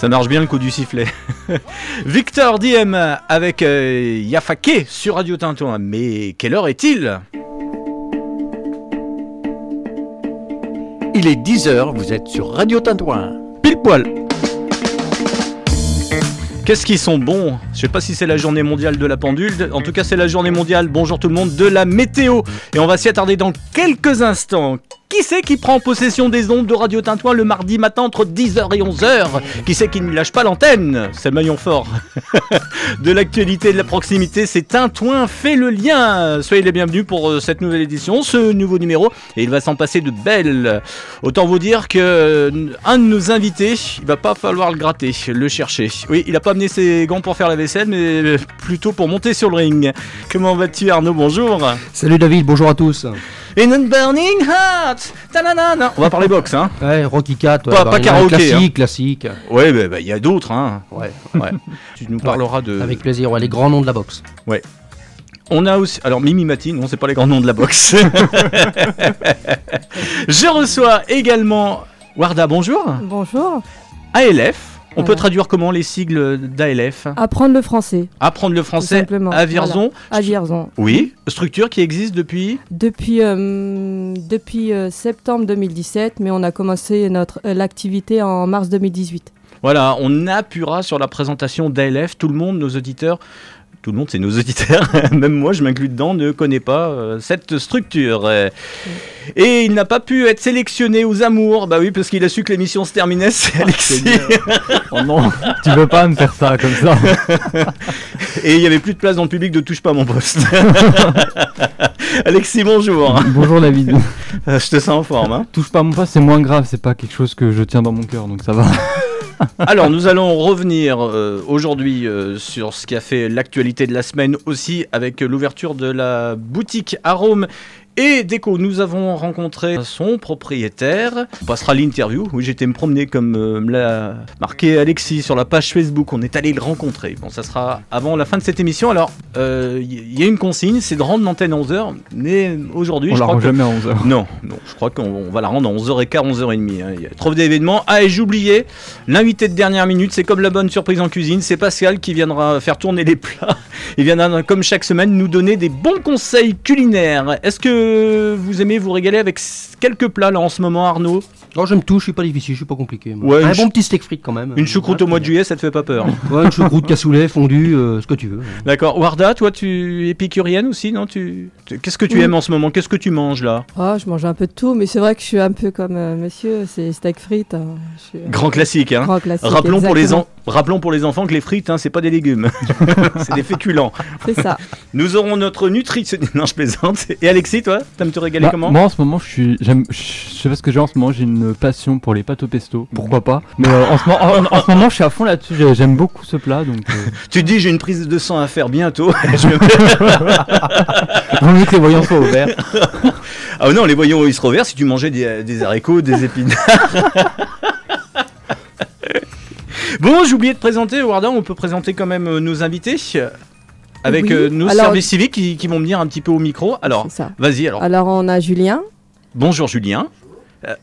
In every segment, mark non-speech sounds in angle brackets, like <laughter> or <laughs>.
Ça marche bien le coup du sifflet. <laughs> Victor Diem avec euh, Yafake sur Radio Tintoin. Mais quelle heure est-il? Il est 10h, vous êtes sur Radio Tintouin. Pile poil Qu'est-ce qu'ils sont bons? Je sais pas si c'est la journée mondiale de la pendule. En tout cas, c'est la journée mondiale, bonjour tout le monde, de la météo. Et on va s'y attarder dans quelques instants. Qui c'est qui prend possession des ondes de Radio Tintouin le mardi matin entre 10h et 11h Qui c'est qui ne lâche pas l'antenne C'est le maillon fort <laughs> de l'actualité de la proximité. C'est Tintouin fait le lien. Soyez les bienvenus pour euh, cette nouvelle édition, ce nouveau numéro. Et il va s'en passer de belles. Autant vous dire que euh, un de nos invités, il va pas falloir le gratter, le chercher. Oui, il a pas amené ses gants pour faire la vaisselle, mais plutôt pour monter sur le ring. Comment vas-tu Arnaud? Bonjour. Salut David, bonjour à tous. In a burning heart. Ta-na-na-na. On va parler boxe, hein. Ouais, Rocky 4. Pas- pas karaoké, Classique, hein. classique. Ouais, bah, bah, il y a d'autres, hein. Ouais, Ouais. <laughs> tu nous parleras de. avec plaisir. Ouais, les grands noms de la boxe. On a aussi. Alors, Mimi Mati, non, c'est pas les grands noms de la boxe. <laughs> Je reçois également Warda, bonjour. Bonjour. ALF. On peut traduire comment les sigles d'ALF Apprendre le français, Apprendre le français simplement. à Vierzon. Voilà, à Vierzon. Oui, structure qui existe depuis. Depuis, euh, depuis euh, septembre 2017, mais on a commencé notre euh, l'activité en mars 2018. Voilà, on appuiera sur la présentation d'ALF. Tout le monde, nos auditeurs, tout le monde, c'est nos auditeurs, <laughs> même moi, je m'inclus dedans, ne connaît pas euh, cette structure. Euh, Et il n'a pas pu être sélectionné aux amours. Bah oui, parce qu'il a su que l'émission se terminait, c'est Alexis. <laughs> Oh non, tu veux pas me faire ça comme ça. <laughs> Et il n'y avait plus de place dans le public de touche pas à mon poste. Alexis, bonjour. Bonjour David. Euh, Je te sens en forme. hein. Touche pas à mon poste, c'est moins grave, c'est pas quelque chose que je tiens dans mon cœur, donc ça va. <laughs> Alors, nous allons revenir euh, aujourd'hui euh, sur ce qui a fait l'actualité de la semaine aussi avec l'ouverture de la boutique Arôme et Déco. Nous avons rencontré son propriétaire. On passera l'interview. Oui, j'étais me promener comme euh, me l'a marqué Alexis sur la page Facebook. On est allé le rencontrer. Bon, ça sera avant la fin de cette émission. Alors, euh, il y, a une consigne, c'est de rendre l'antenne à 11h. Mais aujourd'hui, On je la crois rend que... jamais à 11h. Non, non, je crois qu'on on va la rendre à 11h15, 11h30. hein. Il y a trop d'événements. Ah, et j'oubliais, l'invité de dernière minute, c'est comme la bonne surprise en cuisine, c'est Pascal qui viendra faire tourner les plats. Il viendra, comme chaque semaine, nous donner des bons conseils culinaires. Est-ce que vous aimez vous régaler avec quelques plats là en ce moment, Arnaud Oh, j'aime tout, je suis pas difficile, je suis pas compliqué. moi. Ouais, un une bon petit steak frites quand même. Une choucroute Ouais, au mois de juillet, ça te fait pas peur. Ouais, une choucroute, cassoulet, fondu, euh, ce que tu veux. D'accord. Warda, toi, tu es épicurienne aussi, non? Tu... tu- Qu'est-ce que tu Oui. aimes en ce moment? Qu'est-ce que tu manges là? Oh, je mange un peu de tout, mais c'est vrai que je suis un peu comme euh, monsieur, c'est steak frites. hein. Je suis, euh, Grand classique, hein grand classique. Rappelons pour, les exactement. en- Rappelons pour les enfants que les frites, hein, c'est pas des légumes, <laughs> c'est des féculents. C'est ça. Nous aurons notre nutritionniste. <laughs> Non, je plaisante. Et Alexis, toi, t'aimes te régaler Bah, comment? moi en ce moment, je suis, j'aime, je sais pas ce que j'ai en ce moment, j'ai une passion pour les pâtes au pesto, pourquoi pas? Mais euh, en, ce moment, en, en ce moment, je suis à fond là-dessus, j'ai- j'aime beaucoup ce plat, donc euh, <laughs> Tu te dis, j'ai une prise de sang à faire bientôt. <laughs> Je me mets- vaut mieux que les voyants soient ouverts. <laughs> ah non, les voyons, ils se reversent si tu mangeais des, des haricots, des épinards. bon, j'ai oublié de présenter, Warda, on peut présenter quand même euh, nos invités. Avec Oui. euh, nos Alors- services civiques qui, qui vont me dire un petit peu au micro. Alors, vas-y, alors. Alors, on a Julien. Bonjour Julien.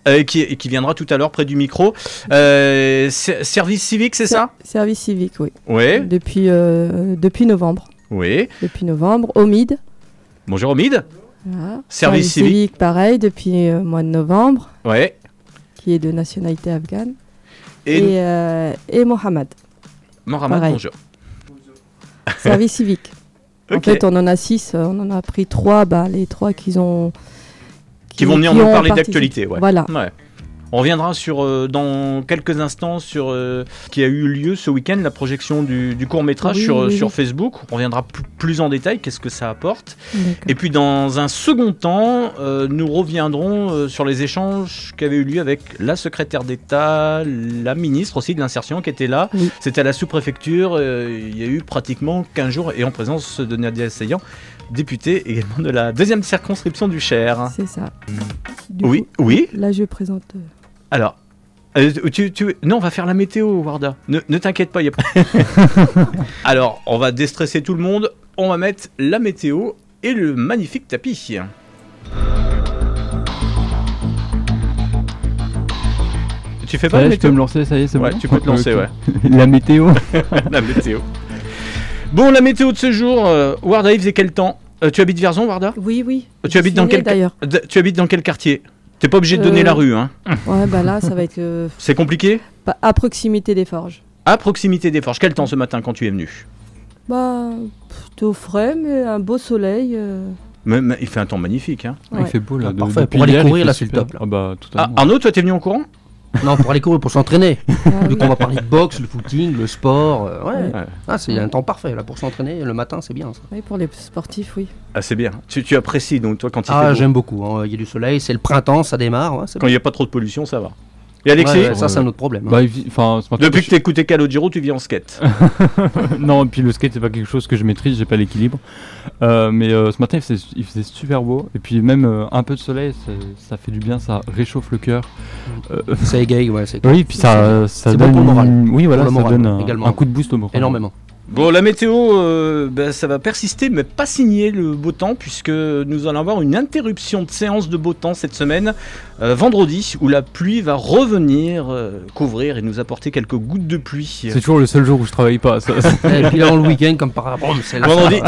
euh, qui, qui viendra tout à l'heure près du micro. Euh, ser- service civique, c'est ça? Service civique, oui. Oui, Depuis, euh, depuis novembre. oui. Depuis novembre. Omid. Bonjour Omid. Voilà. Service civique. pareil, depuis le mois de novembre, Ouais. qui est de nationalité afghane. Et, Et, et Mohamed. Mohamed, pareil. bonjour. Service civique. <laughs> En fait, on en a six, on en a pris trois, bah, les trois qui ont. Qui vont venir qui nous parler d'actualité. Ouais. Voilà. Ouais. On reviendra sur, euh, dans quelques instants sur euh, ce qui a eu lieu ce week-end, la projection du, court métrage Oui, sur, oui, sur oui. Facebook. On reviendra plus en détail, qu'est-ce que ça apporte. Et puis dans un second temps, euh, nous reviendrons euh, sur les échanges qui avaient eu lieu avec la secrétaire d'État, la ministre aussi de l'insertion qui était là. Oui. C'était à la sous-préfecture. euh, il y a eu pratiquement 15 jours et en présence de Nadia Sayan, députée également de la deuxième circonscription du Cher. C'est ça. Du Oui, coup, oui. Là, je présente. euh, Alors, euh, tu, tu- non, on va faire la météo, Warda. Ne, ne t'inquiète pas, il y a pas. <laughs> Alors, on va déstresser tout le monde. On va mettre la météo et le magnifique tapis. Tu fais pas la est, je peux météo me lancer, ça y est, c'est Ouais, bon tu peux te lancer, ouais. <laughs> La météo. <laughs> la météo. Bon, la météo de ce jour, euh, Warda, il faisait quel temps Euh, Tu habites Vierzon, Warda Oui, oui. Tu habites dans quel Tu habites dans quel quartier T'es pas obligé de donner Euh, la rue, hein Ouais, bah là, ça va être euh, <laughs> C'est compliqué pas- à proximité des forges. À proximité des forges. Quel temps ce matin quand tu es venu Bah, plutôt frais, mais un beau soleil. euh, Mais- mais Il fait un temps magnifique. Hein. Il fait beau là. Ah, de- parfait. Pour aller courir, là, c'est le top, là. Ah bah Ah, totalement. Arnaud, toi, t'es venu en courant Non, pour aller courir, pour s'entraîner. <laughs> ah oui. qu'on va parler de boxe, le footing, le sport. euh, ouais. Ouais. Ah, c'est un temps parfait là pour s'entraîner. Le matin, c'est bien ça. Oui, pour les sportifs, oui. Ah, c'est bien. Tu, tu apprécies donc, toi, quand il fait Ah, beau? j'aime beaucoup. hein. Il y a du soleil, c'est le printemps, ça démarre. ouais, c'est Quand il n'y a pas trop de pollution, ça va. Et Alexis Ouais, ouais, ça, c'est un autre problème. hein. Bah, Depuis que je- t'écoutais Calogero, tu vis en skate. <laughs> non, et puis le skate, c'est pas quelque chose que je maîtrise, j'ai pas l'équilibre. Euh, mais euh, ce matin, il faisait, il faisait super beau. Et puis même euh, un peu de soleil, ça fait du bien, ça réchauffe le cœur. Euh, Ça égaye, ouais, c'est oui, puis ça, bon donne pour le moral. Oui, voilà, Pour le ça moral, donne également. un coup de boost au moral. énormément. Bon, la météo, euh, ben, ça va persister, mais pas signer le beau temps, puisque nous allons avoir une interruption de séance de beau temps cette semaine, euh, vendredi, où la pluie va revenir euh, couvrir et nous apporter quelques gouttes de pluie. C'est toujours le seul jour où je travaille pas. ça. <laughs> Et puis là, le week-end, comme par rapport, c'est la Vendredi.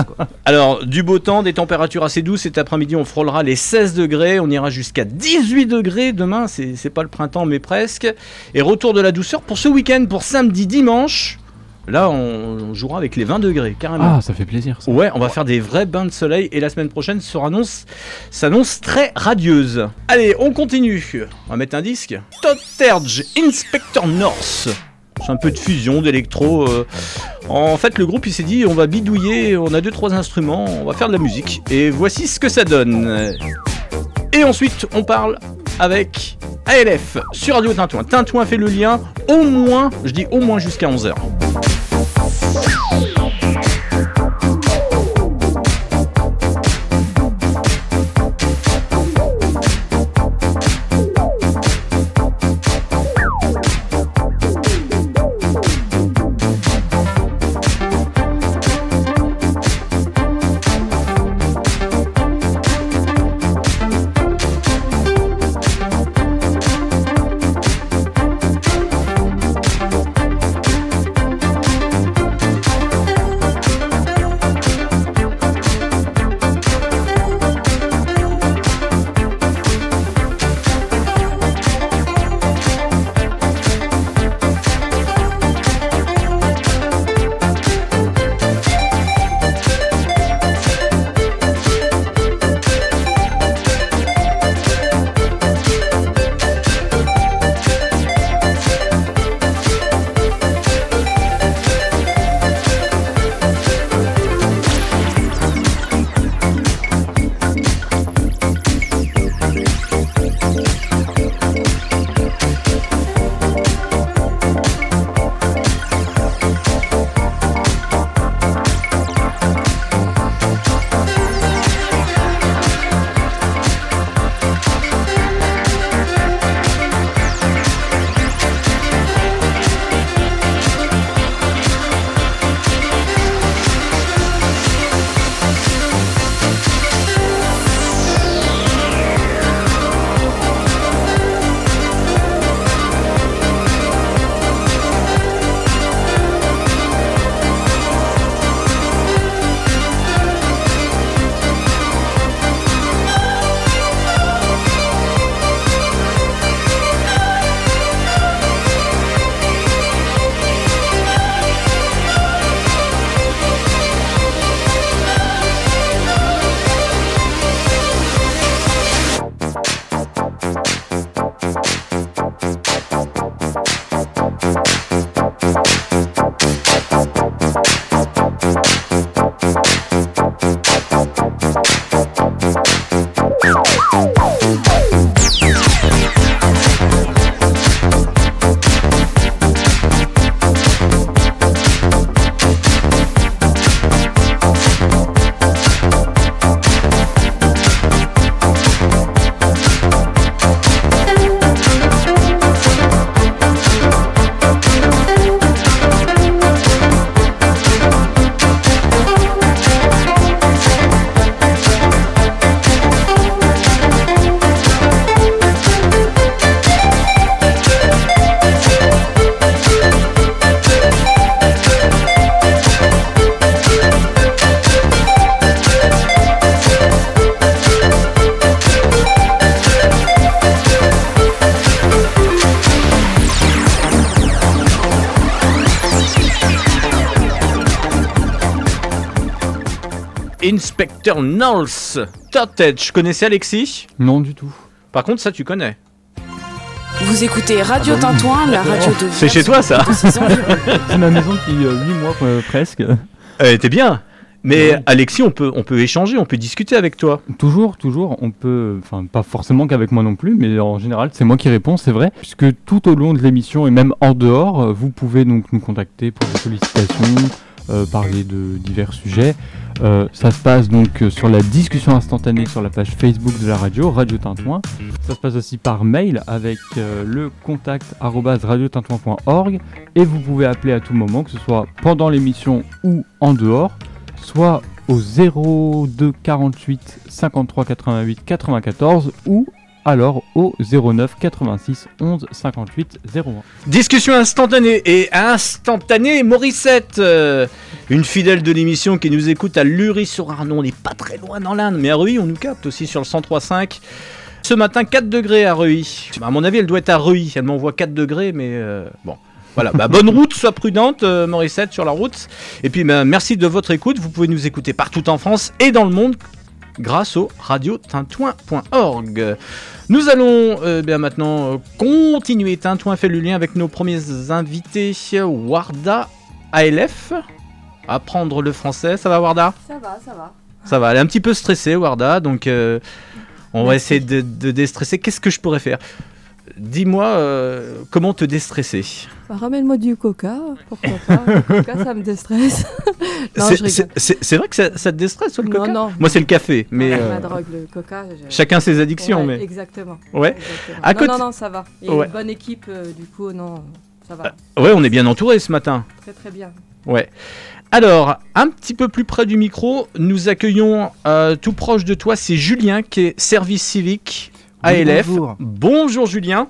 Alors, du beau temps, des températures assez douces. Cet après-midi, on frôlera les 16 degrés. On ira jusqu'à 18 degrés demain. C'est pas le printemps, mais presque. Et retour de la douceur pour ce week-end, pour samedi, dimanche. Là, on, on jouera avec les 20 degrés, carrément. Ah, ça fait plaisir. Ça. Ouais, on va faire des vrais bains de soleil et la semaine prochaine annonce, s'annonce très radieuse. Allez, on continue. On va mettre un disque. Todd Terge, Inspector North. C'est un peu de fusion, d'électro. euh. En fait, le groupe il s'est dit on va bidouiller, on a deux trois instruments, on va faire de la musique. Et voici ce que ça donne. Et ensuite, on parle avec ALF sur Radio Tintouin. Tintouin fait le lien au moins, je dis au moins jusqu'à 11h. Knowles. Torted, je connaissais Alexis? Non, du tout. Par contre, ça, tu connais. Vous écoutez Radio Tintouin, la radio de C'est chez toi, ça. C'est ma maison depuis 8 mois euh, presque. Euh, T'es bien. Mais Ouais. Alexis, on peut, on peut échanger, on peut discuter avec toi. Toujours, toujours, on peut, enfin pas forcément qu'avec moi non plus, mais en général c'est moi qui réponds, c'est vrai, puisque tout au long de l'émission et même en dehors, euh, vous pouvez donc nous contacter pour des sollicitations, euh, parler de divers sujets. Euh, ça se passe donc euh, sur la discussion instantanée sur la page Facebook de la radio, Radio Tintouin. Ça se passe aussi par mail avec le contact radiotintouin.org et vous pouvez appeler à tout moment, que ce soit pendant l'émission ou en dehors soit au 02 48 53 88 94 ou alors au 09 86 11 58 01. Discussion instantanée et instantanée, Morissette, euh, une fidèle de l'émission qui nous écoute à Lury-sur-Arnon. On n'est pas très loin dans l'Inde, mais à Reuilly, on nous capte aussi sur le 103.5. Ce matin, 4 degrés à Reuilly. À mon avis, elle doit être à Reuilly. Elle m'envoie 4 degrés, mais euh, bon. Voilà, bah, bonne route, sois prudente, euh, Morissette, sur la route. Et puis, bah, merci de votre écoute. Vous pouvez nous écouter partout en France et dans le monde grâce au radiotintouin.org. Nous allons euh, bien maintenant euh, continuer. Tintouin fait le lien avec nos premiers invités. Warda ALF. Apprendre le français, ça va Warda? Ça va, ça va. Ça va, elle est un petit peu stressée Warda, donc euh, on va essayer de, de déstresser. Qu'est-ce que je pourrais faire? Dis-moi euh, comment te déstresser. Bah, Ramène-moi du coca, pourquoi pas. Le <laughs> coca, ça me déstresse. non, C'est- vrai que ça, ça te déstresse le Non, coca non. Moi c'est le café, mais Ouais, euh, ma drogue, le coca. chacun ses addictions. Ouais, mais Exactement. Ouais. Exactement. À non, côté- non, non, ça va. Il y a Ouais. une bonne équipe, euh, du coup, non, ça va. ouais, on est bien entouré ce matin. Très, très bien. Ouais. Alors, un petit peu plus près du micro, nous accueillons tout proche de toi, c'est Julien qui est service civique ALF. bonjour. Bonjour Julien.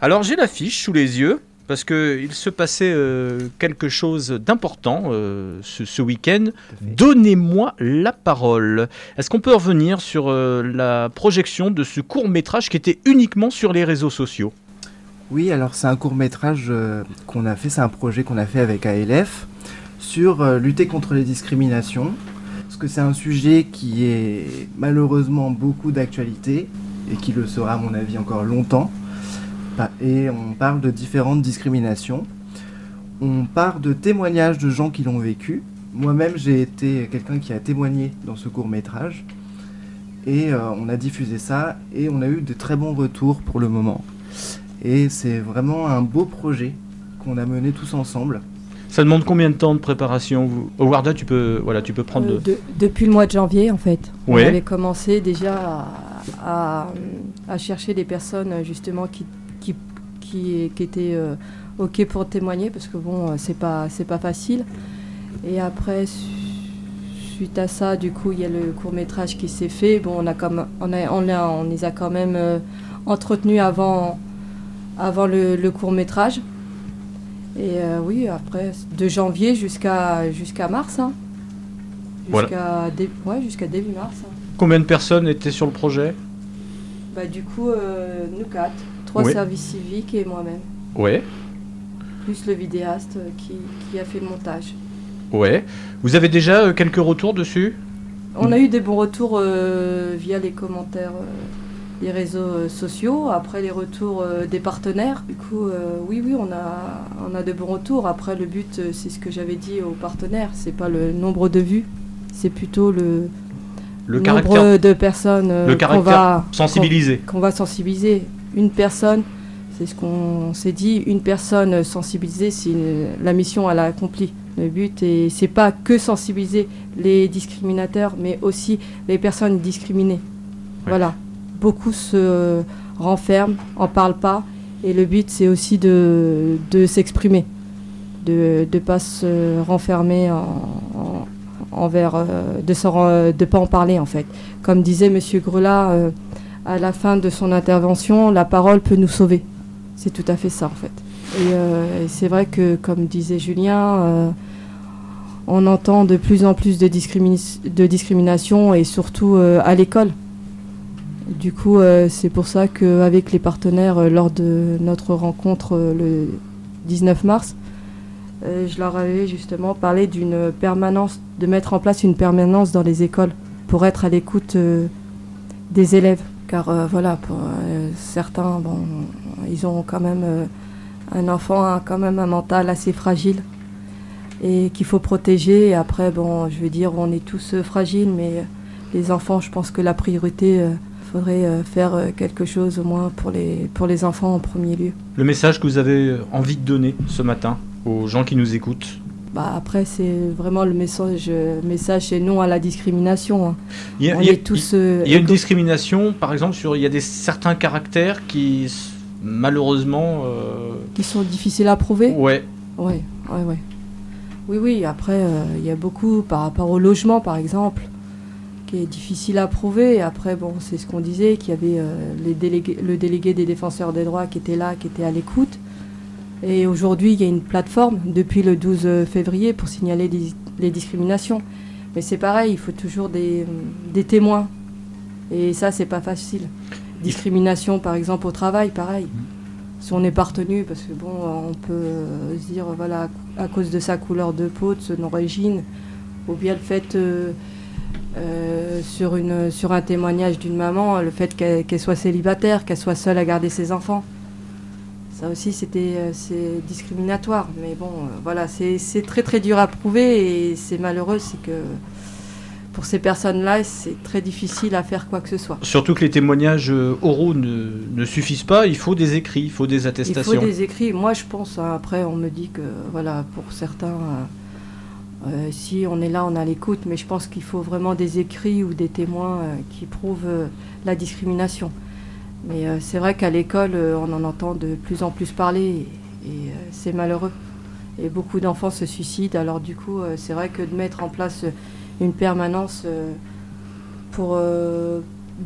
Alors j'ai la fiche sous les yeux parce que il se passait euh, quelque chose d'important euh, ce, ce week-end. Donnez-moi la parole. Est-ce qu'on peut revenir sur euh, la projection de ce court métrage qui était uniquement sur les réseaux sociaux? Oui, alors c'est un court métrage qu'on a fait, c'est un projet qu'on a fait avec ALF sur lutter contre les discriminations. Parce que c'est un sujet qui est malheureusement beaucoup d'actualité et qui le sera à mon avis encore longtemps. Et on parle de différentes discriminations. On part de témoignages de gens qui l'ont vécu. Moi-même, j'ai été quelqu'un qui a témoigné dans ce court métrage. Et euh, on a diffusé ça et on a eu de très bons retours pour le moment. Et c'est vraiment un beau projet qu'on a mené tous ensemble. Ça demande combien de temps de préparation vous... Oh, Warda, tu peux, voilà, tu peux prendre. Euh, de- de- depuis le mois de janvier, en fait. Ouais. On avait commencé déjà à, à- à chercher des personnes, justement, qui, qui, qui, qui étaient euh, OK pour témoigner, parce que bon, euh, c'est pas, c'est pas facile. Et après, su- suite à ça, du coup, il y a le court métrage qui s'est fait. Bon, on, a comme, on, a, on, a- on les a quand même euh, entretenus avant, avant le, le court métrage. Et euh, oui, après, de janvier jusqu'à jusqu'à mars. hein. Voilà. Jusqu'à dé- ouais, jusqu'à début mars. hein. Combien de personnes étaient sur le projet Bah, du coup, euh, nous quatre, trois Oui. services civiques et moi-même, Ouais, plus le vidéaste euh, qui, qui a fait le montage. ouais. Vous avez déjà euh, quelques retours dessus On a eu des bons retours euh, via les commentaires des réseaux sociaux, après les retours des partenaires. Du coup, euh, oui, oui, on a, on a de bons retours. Après, le but, c'est ce que j'avais dit aux partenaires, c'est pas le nombre de vues, c'est plutôt le, Le nombre caractère de personnes euh, le qu'on va, sensibilisé. qu'on va sensibiliser. Une personne, c'est ce qu'on s'est dit, une personne sensibilisée, c'est une- la mission elle a accompli. Le but, et c'est pas que sensibiliser les discriminateurs, mais aussi les personnes discriminées. Voilà. Beaucoup se renferment, en parlent pas, et le but, c'est aussi de, de s'exprimer, de ne pas se renfermer en, en- envers, euh, de ne pas en parler en fait. Comme disait Monsieur Grelat, euh, à la fin de son intervention, la parole peut nous sauver. C'est tout à fait ça en fait. Et, euh, c'est vrai que, comme disait Julien, on entend de plus en plus de, de discrimination et surtout à l'école. Du coup, c'est pour ça qu'avec les partenaires, lors de notre rencontre le 19 mars, euh, je leur avais justement parlé d'une permanence, de mettre en place une permanence dans les écoles pour être à l'écoute euh, des élèves. Car euh, voilà, pour certains, bon, ils ont quand même un enfant a quand même un mental assez fragile et qu'il faut protéger. Après, je veux dire, on est tous fragiles, mais les enfants, je pense que la priorité, faudrait faire quelque chose au moins pour les, pour les enfants en premier lieu. Le message que vous avez envie de donner ce matin aux gens qui nous écoutent Bah après, c'est vraiment le message, euh, message c'est non à la discrimination. Il y a, On il y a- est tous. il y a une discrimination, par exemple, sur il y a des certains caractères qui malheureusement euh, qui sont difficiles à prouver. ouais Oui, oui, oui. Oui, oui, après, euh, il y a beaucoup par rapport au logement, par exemple, qui est difficile à prouver. Et après, bon, c'est ce qu'on disait, qu'il y avait euh, les délégués, le délégué des défenseurs des droits qui était là, qui était à l'écoute. Et aujourd'hui, il y a une plateforme depuis le 12 février pour signaler les, discriminations. Mais c'est pareil, il faut toujours des, des témoins. Et ça, c'est pas facile. Discrimination, par exemple, au travail, pareil. Si on n'est pas retenu, parce que bon, on peut euh, se dire, voilà, à cause de sa couleur de peau, de son origine, ou bien le fait, euh, euh, sur, un témoignage d'une maman, le fait qu'elle soit célibataire, qu'elle soit seule à garder ses enfants. Ça aussi, c'était euh, c'est discriminatoire. Mais bon, euh, voilà, c'est très très dur à prouver et c'est malheureux, c'est que pour ces personnes-là, c'est très difficile à faire quoi que ce soit. surtout que les témoignages euh, oraux ne, ne suffisent pas il faut des écrits il faut des Il attestations faut des écrits. Moi, je pense, hein, après, on me dit que, voilà, pour certains, euh, si on est là, on a l'écoute, mais je pense qu'il faut vraiment des écrits ou des témoins euh, qui prouvent euh, la discrimination. Mais euh, c'est vrai qu'à l'école, euh, on en entend de plus en plus parler et, euh, c'est malheureux. Et beaucoup d'enfants se suicident. Alors du coup, c'est vrai que de mettre en place une permanence pour,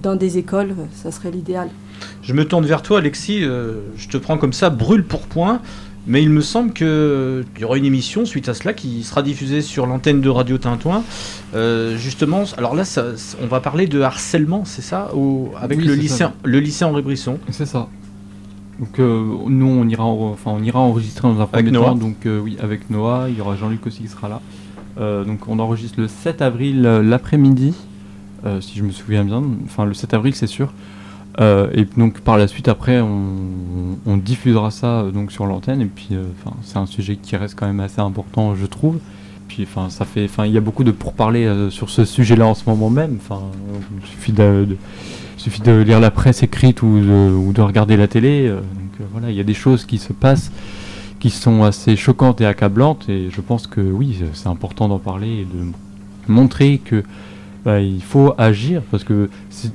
dans des écoles, ça serait l'idéal. Je me tourne vers toi, Alexis. je te prends comme ça, brûle pour point. Mais il me semble qu'il y aura une émission suite à cela qui sera diffusée sur l'antenne de Radio Tintouin. Euh, justement, alors là, ça- on va parler de harcèlement, c'est ça? Au- Avec Oui, le, ça. le lycée Henri Brisson. C'est ça. Donc euh, nous on ira, en- enfin on ira enregistrer dans un premier temps. Donc euh, oui avec Noah, il y aura Jean-Luc aussi qui sera là. Donc on enregistre le 7 avril l'après-midi, si je me souviens bien. Enfin le 7 avril c'est sûr. Euh, et donc par la suite après on, diffusera ça euh, donc sur l'antenne et puis euh, c'est un sujet qui reste quand même assez important je trouve. Puis enfin ça fait, enfin il y a beaucoup de pourparlers euh, sur ce sujet-là en ce moment même. Enfin il suffit de, suffit de lire la presse écrite ou de, ou de regarder la télé. donc voilà, il y a des choses qui se passent qui sont assez choquantes et accablantes. Et je pense que oui, c'est important d'en parler et de montrer que bah, il faut agir parce que c'est-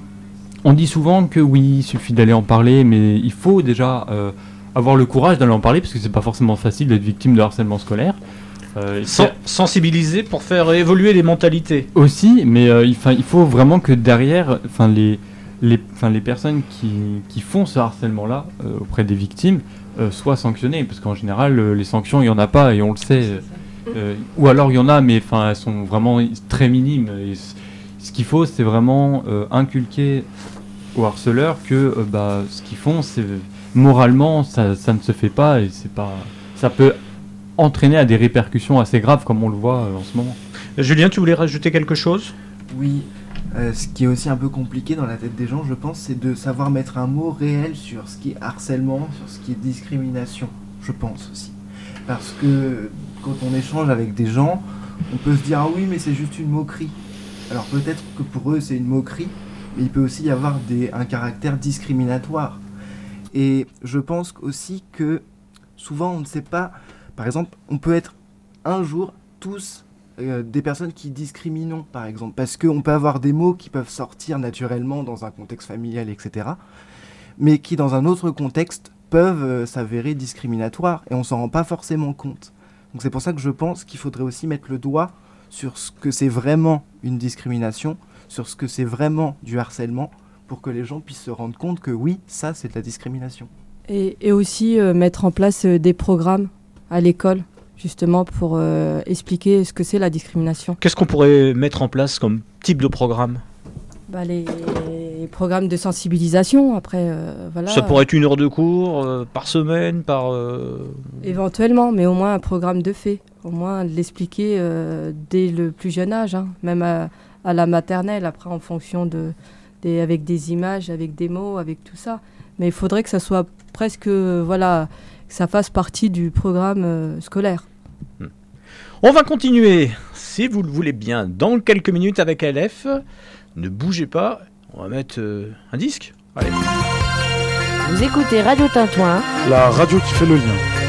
on dit souvent que oui, il suffit d'aller en parler, mais il faut déjà euh, avoir le courage d'aller en parler parce que c'est pas forcément facile d'être victime de harcèlement scolaire. Euh, Sen- sensibiliser pour faire évoluer les mentalités. aussi, mais euh, il, faut vraiment que derrière, enfin les, les, 'fin, les personnes qui, qui font ce harcèlement-là auprès des victimes soient sanctionnées, parce qu'en général, les sanctions, il n'y en a pas, et on le sait. ou alors il y en a, mais elles sont vraiment très minimes. Et ce qu'il faut, c'est vraiment euh, inculquer aux harceleurs que euh, bah, ce qu'ils font, c'est moralement, ça, ça ne se fait pas, et c'est pas, ça peut entraîner à des répercussions assez graves, comme on le voit euh, en ce moment. Julien, tu voulais rajouter quelque chose? Oui, euh, ce qui est aussi un peu compliqué dans la tête des gens, je pense, c'est de savoir mettre un mot réel sur ce qui est harcèlement, sur ce qui est discrimination, je pense aussi. Parce que quand on échange avec des gens, on peut se dire ah oui mais c'est juste une moquerie. Alors peut-être que pour eux c'est une moquerie, mais il peut aussi y avoir un caractère discriminatoire. Et je pense aussi que souvent on ne sait pas, par exemple, on peut être un jour tous euh, des personnes qui discriminent, par exemple, parce qu'on peut avoir des mots qui peuvent sortir naturellement dans un contexte familial, etc., mais qui dans un autre contexte peuvent euh, s'avérer discriminatoires, et on s'en rend pas forcément compte. Donc c'est pour ça que je pense qu'il faudrait aussi mettre le doigt sur ce que c'est vraiment une discrimination, sur ce que c'est vraiment du harcèlement, pour que les gens puissent se rendre compte que oui, ça c'est de la discrimination. Et, et aussi euh, mettre en place euh, des programmes à l'école, justement pour euh, expliquer ce que c'est la discrimination. Qu'est-ce qu'on pourrait mettre en place comme type de programme? Bah, les, les programmes de sensibilisation, après, euh, voilà. Ça pourrait être une heure de cours euh, par semaine, par. euh, Éventuellement, mais au moins un programme de fait. Au moins de l'expliquer euh, dès le plus jeune âge, hein, même à, à la maternelle, après en fonction de, des, avec des images, avec des mots, avec tout ça. Mais il faudrait que ça soit presque, euh, voilà, que ça fasse partie du programme euh, scolaire. On va continuer, si vous le voulez bien, dans quelques minutes avec LF. Ne bougez pas, on va mettre euh, un disque. Allez. Vous écoutez Radio Tintouin. La radio qui fait le lien.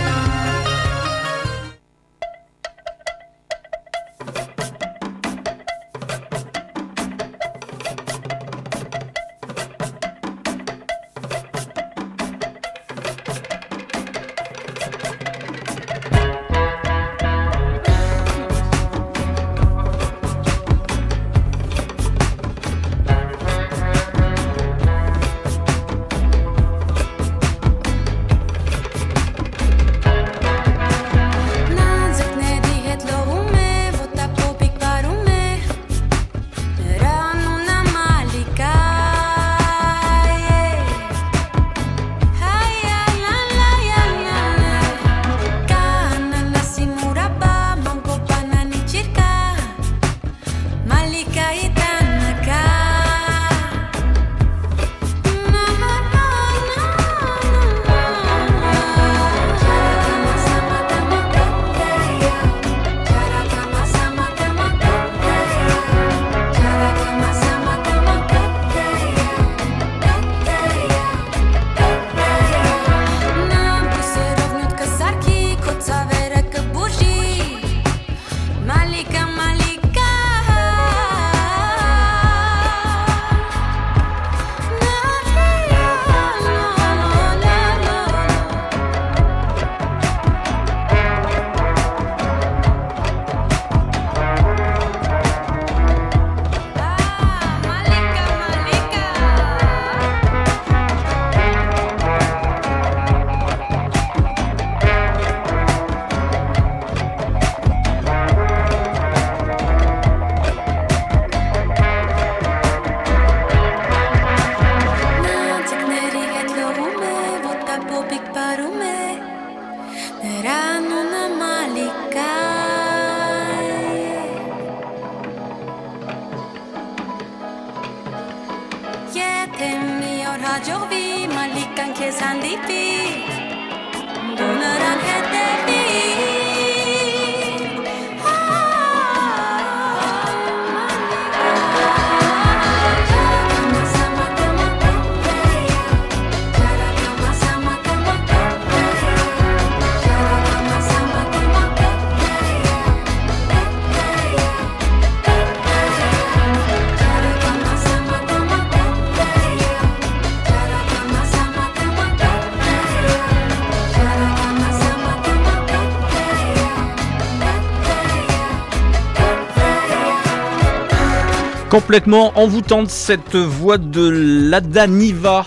Complètement envoûtante cette voix de Lada Niva.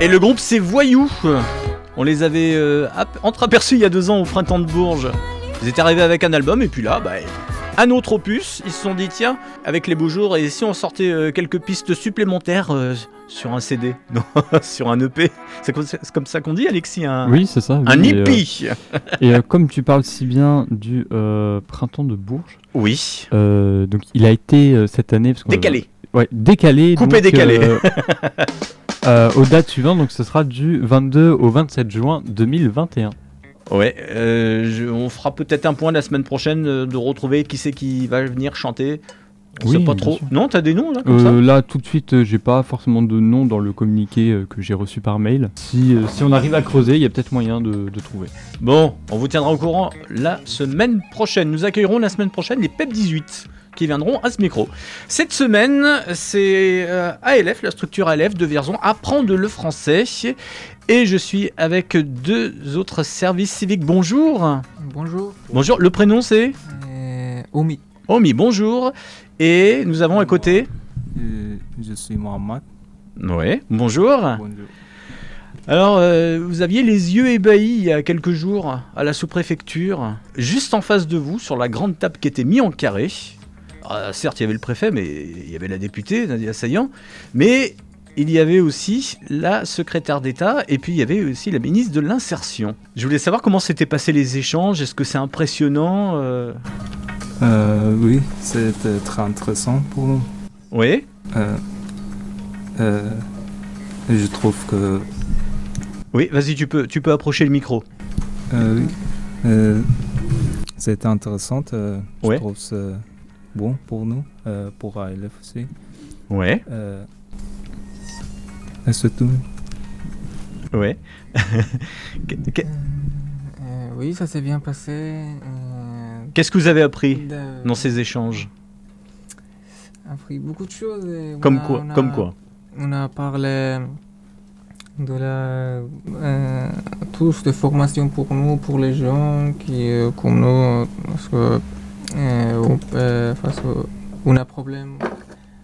Et le groupe c'est Voyou. On les avait euh, ap- entreaperçus il y a deux ans au printemps de Bourges. Ils étaient arrivés avec un album et puis là, bah, un autre opus. Ils se sont dit tiens, avec les beaux jours, et si on sortait euh, quelques pistes supplémentaires euh, sur un CD <laughs> Non, sur un EP. C'est comme, ça qu'on dit, Alexis un, Oui, c'est ça. Un oui, hippie Et euh, comme tu parles si bien du printemps de Bourges, Oui. donc il a été cette année parce Décalé. Ouais, décalé. Coupé, donc, décalé. <laughs> aux dates suivantes, donc ce sera du 22 au 27 juin 2021. Ouais, euh, je- on fera peut-être un point la semaine prochaine euh, de retrouver qui c'est qui va venir chanter. On Oui, sait pas trop. sûr. Non, t'as des noms là comme Euh, là, tout de suite, j'ai pas forcément de nom dans le communiqué que j'ai reçu par mail. Si, si on arrive à creuser, il y a peut-être moyen de, de trouver. ça Bon, on vous tiendra au courant la semaine prochaine. Nous accueillerons la semaine prochaine les PEP 18 qui viendront à ce micro. Cette semaine, c'est euh, ALF, la structure ALF de Vierzon, apprendre le français. Et je suis avec deux autres services civiques. Bonjour. Bonjour. Bonjour, le prénom c'est Euh, Omi. Omi, bonjour. Et nous avons à côté. Euh, je suis Mohamed. Ouais, bonjour. Bonjour. Alors, euh, vous aviez les yeux ébahis il y a quelques jours à la sous-préfecture, juste en face de vous, sur la grande table qui était mise en carré. Ah, certes, il y avait le préfet, mais il y avait la députée, Nadia Saillant, mais il y avait aussi la secrétaire d'État et puis il y avait aussi la ministre de l'Insertion. Je voulais savoir comment s'étaient passés les échanges, est-ce que c'est impressionnant euh, Euh, oui, c'était très intéressant pour nous. Oui. Euh, je trouve que Oui, vas-y, tu peux, tu peux approcher le micro. oui, c'était intéressant. euh, Ouais. Je trouve ça bon pour nous, pour ALF aussi. Ouais. <laughs> Euh, et c'est tout. Ouais. Que- que- Euh, oui, ça s'est bien passé. euh, Qu'est-ce que vous avez appris de- dans ces échanges? Appris beaucoup de choses. Comme a- quoi on a- Comme quoi On a parlé de la euh, tous de formation pour nous, pour les gens qui euh, comme nous, parce que euh, on, parce que on a problème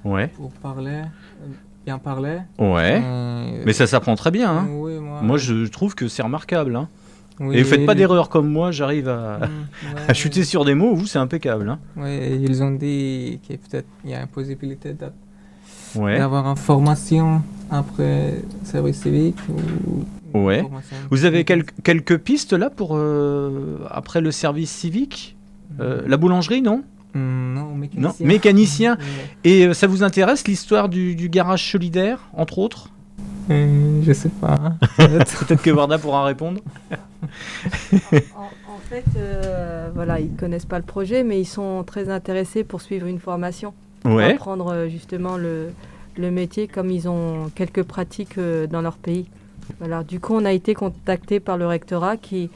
Ouais. pour parler, euh, bien parler. Ouais. Euh, Mais ça s'apprend très bien. Hein. Oui, moi, Moi, je trouve que c'est remarquable. Hein. Oui, Et vous faites pas d'erreur comme moi, j'arrive à, Mm, <laughs> ouais, à chuter sur des mots, vous, c'est impeccable. Hein. Ouais, ils ont dit qu'il y a peut-être y a une possibilité d'avoir une formation après service civique ou Ouais. Vous avez quel- quelques pistes là pour euh, après le service civique? Euh, La boulangerie, non? Non, mécanicien. Non, mécanicien. Ouais. Et euh, ça vous intéresse l'histoire du, du garage solidaire, entre autres? Euh, je sais pas. hein. <laughs> Peut-être que Warda pourra répondre. En, en fait, euh, voilà, ils connaissent pas le projet, mais ils sont très intéressés pour suivre une formation. Pour apprendre euh, justement le, le métier comme ils ont quelques pratiques euh, dans leur pays. Voilà, du coup, on a été contacté par le rectorat qui,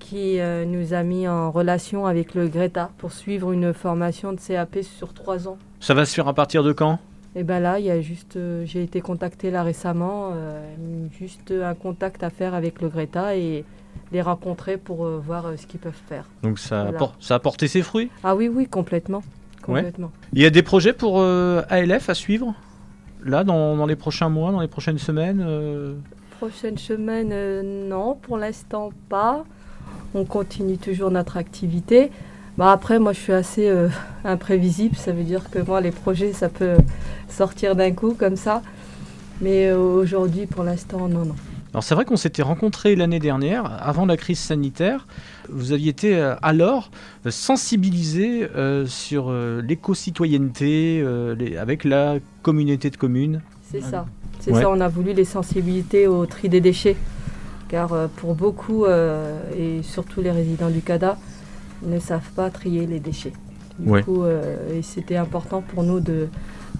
qui euh, nous a mis en relation avec le Greta pour suivre une formation de CAP sur trois ans. Ça va se faire à partir de quand? Et ben là, il y a juste, euh, j'ai été contacté là récemment, euh, juste un contact à faire avec le Greta et les rencontrer pour voir ce qu'ils peuvent faire. Donc ça, Voilà. appor- ça a porté ses fruits? Ah oui, oui, complètement. Ouais. complètement. Il y a des projets pour ALF à suivre? Là, dans, dans les prochains mois, dans les prochaines semaines Prochaine semaine, non, pour l'instant pas. On continue toujours notre activité. Bah après, moi, je suis assez euh, imprévisible. Ça veut dire que moi, les projets, ça peut sortir d'un coup comme ça. Mais euh, aujourd'hui, pour l'instant, non, non. Alors c'est vrai qu'on s'était rencontrés l'année dernière, avant la crise sanitaire. Vous aviez été euh, alors sensibilisé sur l'éco-citoyenneté avec la communauté de communes. C'est ça. C'est Ouais. ça, on a voulu les sensibiliser au tri des déchets. Car euh, pour beaucoup, euh, et surtout les résidents du CADA, ne savent pas trier les déchets. Du Ouais. coup, euh, et c'était important pour nous de,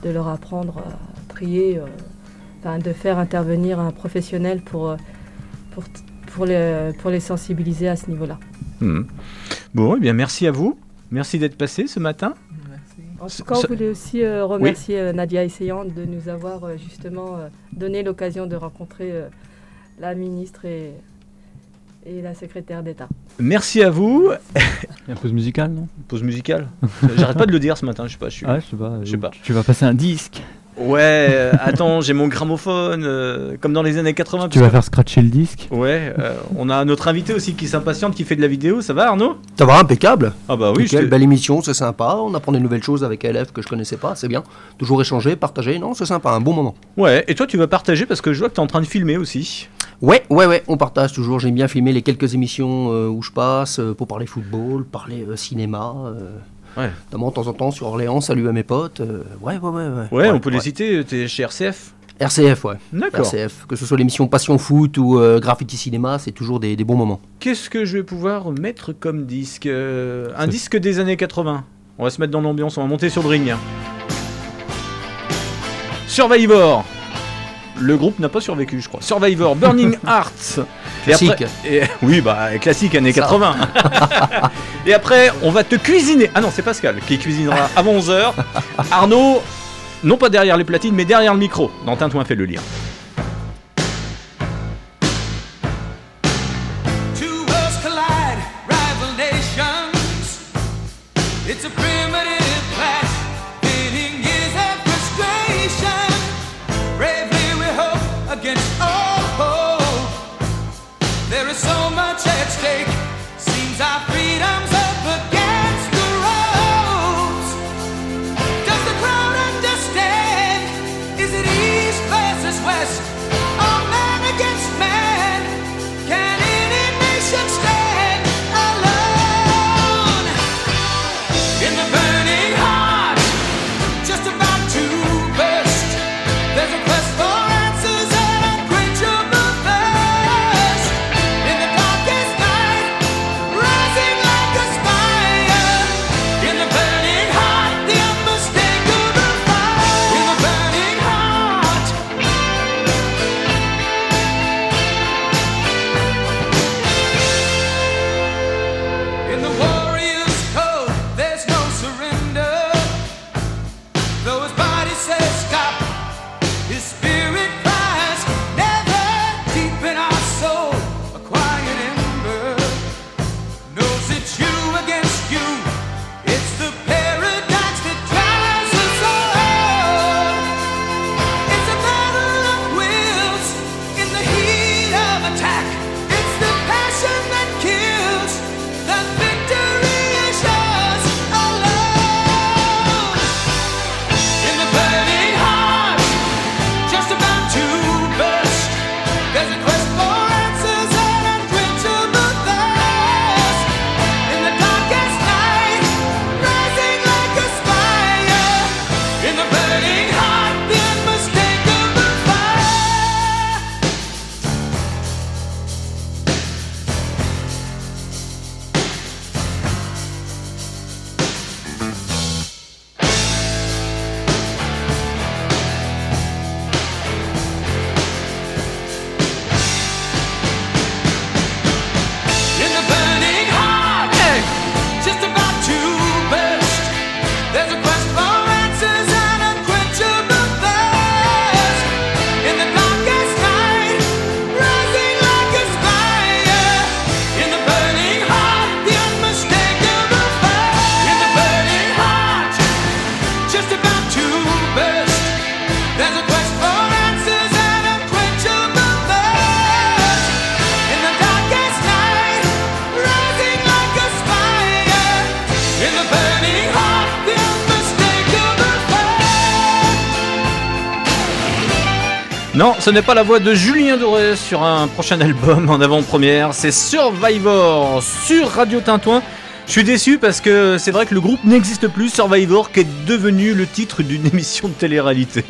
de leur apprendre à trier, euh, enfin, de faire intervenir un professionnel pour, pour, les, pour les sensibiliser à ce niveau-là. Hmm. Bon, eh bien merci à vous. Merci d'être passé ce matin. En tout cas, on voulait aussi euh, remercier Nadia Essayant de nous avoir euh, justement euh, donné l'occasion de rencontrer euh, la ministre et, et la secrétaire d'État. Merci à vous. Il y a une pause musicale, non? Pause musicale. J'arrête pas de le dire ce matin, je sais pas. Je suis... Ah, je sais pas. Je sais pas. Tu vas passer un disque. Ouais, euh, attends, j'ai mon gramophone, euh, comme dans les années 80. Tu vas faire scratcher le disque. Ouais, euh, on a notre invité aussi qui s'impatiente, qui fait de la vidéo. Ça va Arnaud? Ça va, impeccable. Ah bah oui, te- belle émission, c'est sympa. On apprend des nouvelles choses avec LF que je connaissais pas, c'est bien. Toujours échanger, partager, non, c'est sympa, un bon moment. Ouais, et toi tu vas partager parce que je vois que tu es en train de filmer aussi. Ouais, ouais, ouais, on partage toujours. J'aime bien filmer les quelques émissions euh, où je passe euh, pour parler football, parler euh, cinéma. Ouais. Notamment de temps en temps sur Orléans, salut à mes potes. euh, ouais, ouais, ouais, ouais. Ouais, on peut les citer, tu es chez RCF. RCF, ouais. D'accord. RCF, que ce soit l'émission Passion Foot ou euh, Graffiti Cinéma, c'est toujours des, des bons moments. Qu'est-ce que je vais pouvoir mettre comme disque Euh, Un disque des années 80. On va se mettre dans l'ambiance, on va monter sur le ring. Survivor. Le groupe n'a pas survécu, je crois. Survivor, Burning <laughs> Hearts. Et Classique. après- et- <laughs> oui, bah, classique, années Ça. 80. <laughs> et après, on va te cuisiner. Ah non, c'est Pascal qui cuisinera <laughs> avant 11h. Arnaud, non pas derrière les platines, mais derrière le micro. Dans Tintouin fait le lien. Ce n'est pas la voix de Julien Doré sur un prochain album en avant-première, c'est Survivor sur Radio Tintouin. Je suis déçu parce que c'est vrai que le groupe n'existe plus, Survivor, qui est devenu le titre d'une <laughs> émission de télé-réalité.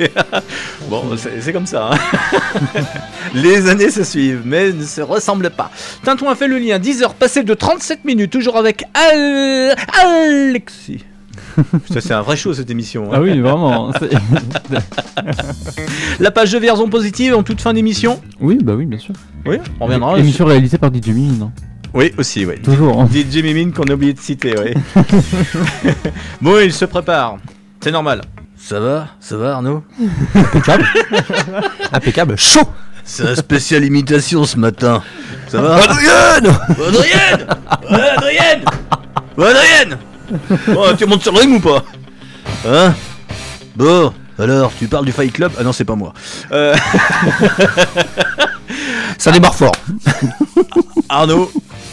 <laughs> bon, c'est comme ça. hein. <laughs> Les années se suivent, mais ne se ressemblent pas. Tintouin a fait le lien, 10 heures passées de 37 minutes, toujours avec Al... Alexis. Putain, c'est un vrai show cette émission. hein. Ah oui, vraiment. <laughs> La page de Vierzon positive en toute fin d'émission. oui, bah oui, bien sûr. Oui, on reviendra. Émission réalisée par DJ Mimine. Oui, aussi, oui. Toujours. <laughs> hein. DJ Mimine qu'on a oublié de citer, oui. <laughs> bon, il se prépare. C'est normal. Ça va? Ça va, Arnaud? Impeccable. Impeccable. Chaud. C'est un spécial imitation ce matin. Ça va? Adrien Adrienne Adrienne Ouais, Adrienne Bon, <laughs> tu montes sur le ring ou pas Hein Bon, alors, tu parles du Fight Club Ah non, c'est pas moi. Euh, <laughs> Ça démarre fort. <laughs> Arnaud,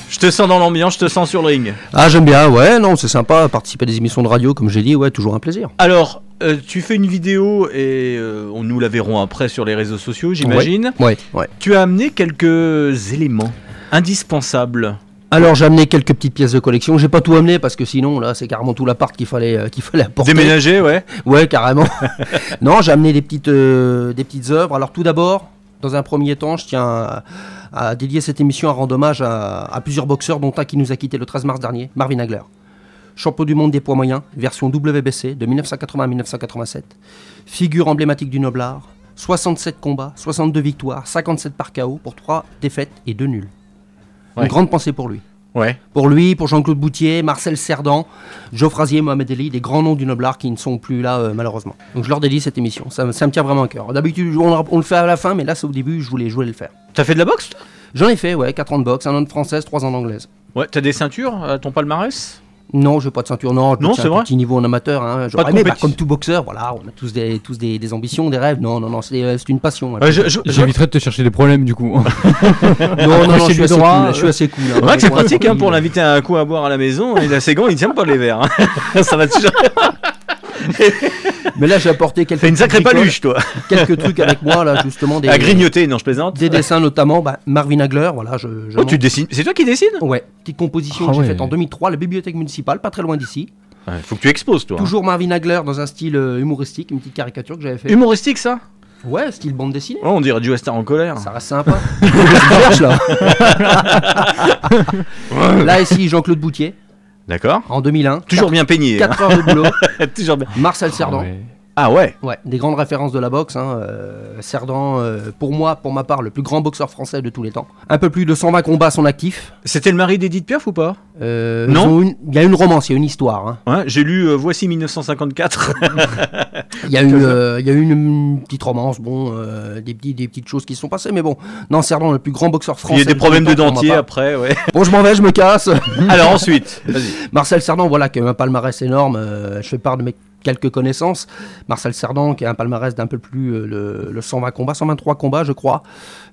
je te sens dans l'ambiance, je te sens sur le ring. Ah, j'aime bien, ouais, non, c'est sympa. Participer à des émissions de radio, comme j'ai dit, ouais, toujours un plaisir. Alors, euh, tu fais une vidéo et euh, on nous la verrons après sur les réseaux sociaux, j'imagine. Ouais, ouais. Tu as amené quelques éléments indispensables. Alors j'ai amené quelques petites pièces de collection. J'ai pas tout amené parce que sinon là c'est carrément tout l'appart qu'il fallait euh, qu'il fallait apporter. Déménager, ouais. <laughs> Ouais, carrément. <laughs> non, j'ai amené des petites euh, des petites œuvres. Alors tout d'abord, dans un premier temps, je tiens à, à dédier cette émission à rendre hommage à, à plusieurs boxeurs, dont un qui nous a quitté le 13 mars dernier, Marvin Hagler. Champion du monde des poids moyens, version WBC de 1980 à 1987. Figure emblématique du noblard. 67 combats, 62 victoires, 57 par KO pour 3 défaites et 2 nuls. Ouais. Une grande pensée pour lui. Ouais. Pour lui, pour Jean-Claude Boutier, Marcel Cerdan, Joe Frazier, Mohamed Ali, des grands noms du noblard qui ne sont plus là euh, malheureusement. Donc je leur dédie cette émission, ça, me- ça me tient vraiment à cœur. D'habitude on, on le fait à la fin, mais là c'est au début, je voulais, je voulais le faire. T'as fait de la boxe toi? J'en ai fait, ouais, 4 ans de boxe, un an de française, 3 ans d'anglaise. Ouais, t'as des ceintures à ton palmarès? Non, j'ai pas de ceinture, non, Non, c'est c'est un vrai petit niveau en amateur. Hein. Pas de aimé, bah, comme tout boxeur, voilà, on a tous des, tous des, des ambitions, des rêves. Non, non, non, c'est euh, une passion. je- je- je- J'éviterais de te chercher des problèmes du coup. <laughs> non, non, non, je suis assez droit, cool, je suis assez cool. hein. C'est vrai que c'est Ouais, pratique hein, pour l'inviter à un coup à boire à la maison. Il a ses gants, il tient pas les verres. hein. <laughs> Ça va toujours. <laughs> Mais là, j'ai apporté quelques. Fais une sacrée petites bricoles, paluche, toi. <laughs> Quelques trucs avec moi, là, justement. Des, À grignoter, non, je plaisante. Des dessins notamment, bah, Marvin Hagler, voilà. Je, je Oh, tu dessines. C'est toi qui dessines? Ouais, petite composition Ah que j'ai ouais. faite en 2003, la bibliothèque municipale, pas très loin d'ici. Ouais, Faut que tu exposes, toi. hein. Toujours Marvin Hagler dans un style euh, humoristique, une petite caricature que j'avais fait. Humoristique, ça? Ouais, style bande dessinée. Oh, on dirait du Western en colère. Ça reste sympa. <laughs> <laughs> Cherche, là. là, ici, Jean-Claude Boutier. D'accord. En 2001. Toujours bien peigné. 4 hein. heures de boulot. <laughs> Toujours bien. Marcel Cerdan. Ah ouais. Ouais, des grandes références de la boxe. Hein. euh, Cerdan, euh, pour moi, pour ma part, le plus grand boxeur français de tous les temps. Un peu plus de 120 combats à son actif. C'était le mari d'Edith Piaf ou pas? Euh, Non. une- Il y a une romance, il y a une histoire. hein. Ouais, J'ai lu euh, Voici 1954. <laughs> Il y a eu, euh, il y a eu une, une petite romance, bon, euh, des, petits, des petites choses qui se sont passées, mais bon, non, Cerdan, le plus grand boxeur français. Il y a des de problèmes de dentier après, ouais. <laughs> Bon, je m'en vais, je me casse. <laughs> Alors ensuite, vas-y. Marcel Cerdan, voilà, qui a un palmarès énorme. euh, je fais part de mes quelques connaissances. Marcel Cerdan, qui a un palmarès d'un peu plus euh, le, le 120 combats, 123 combats, je crois.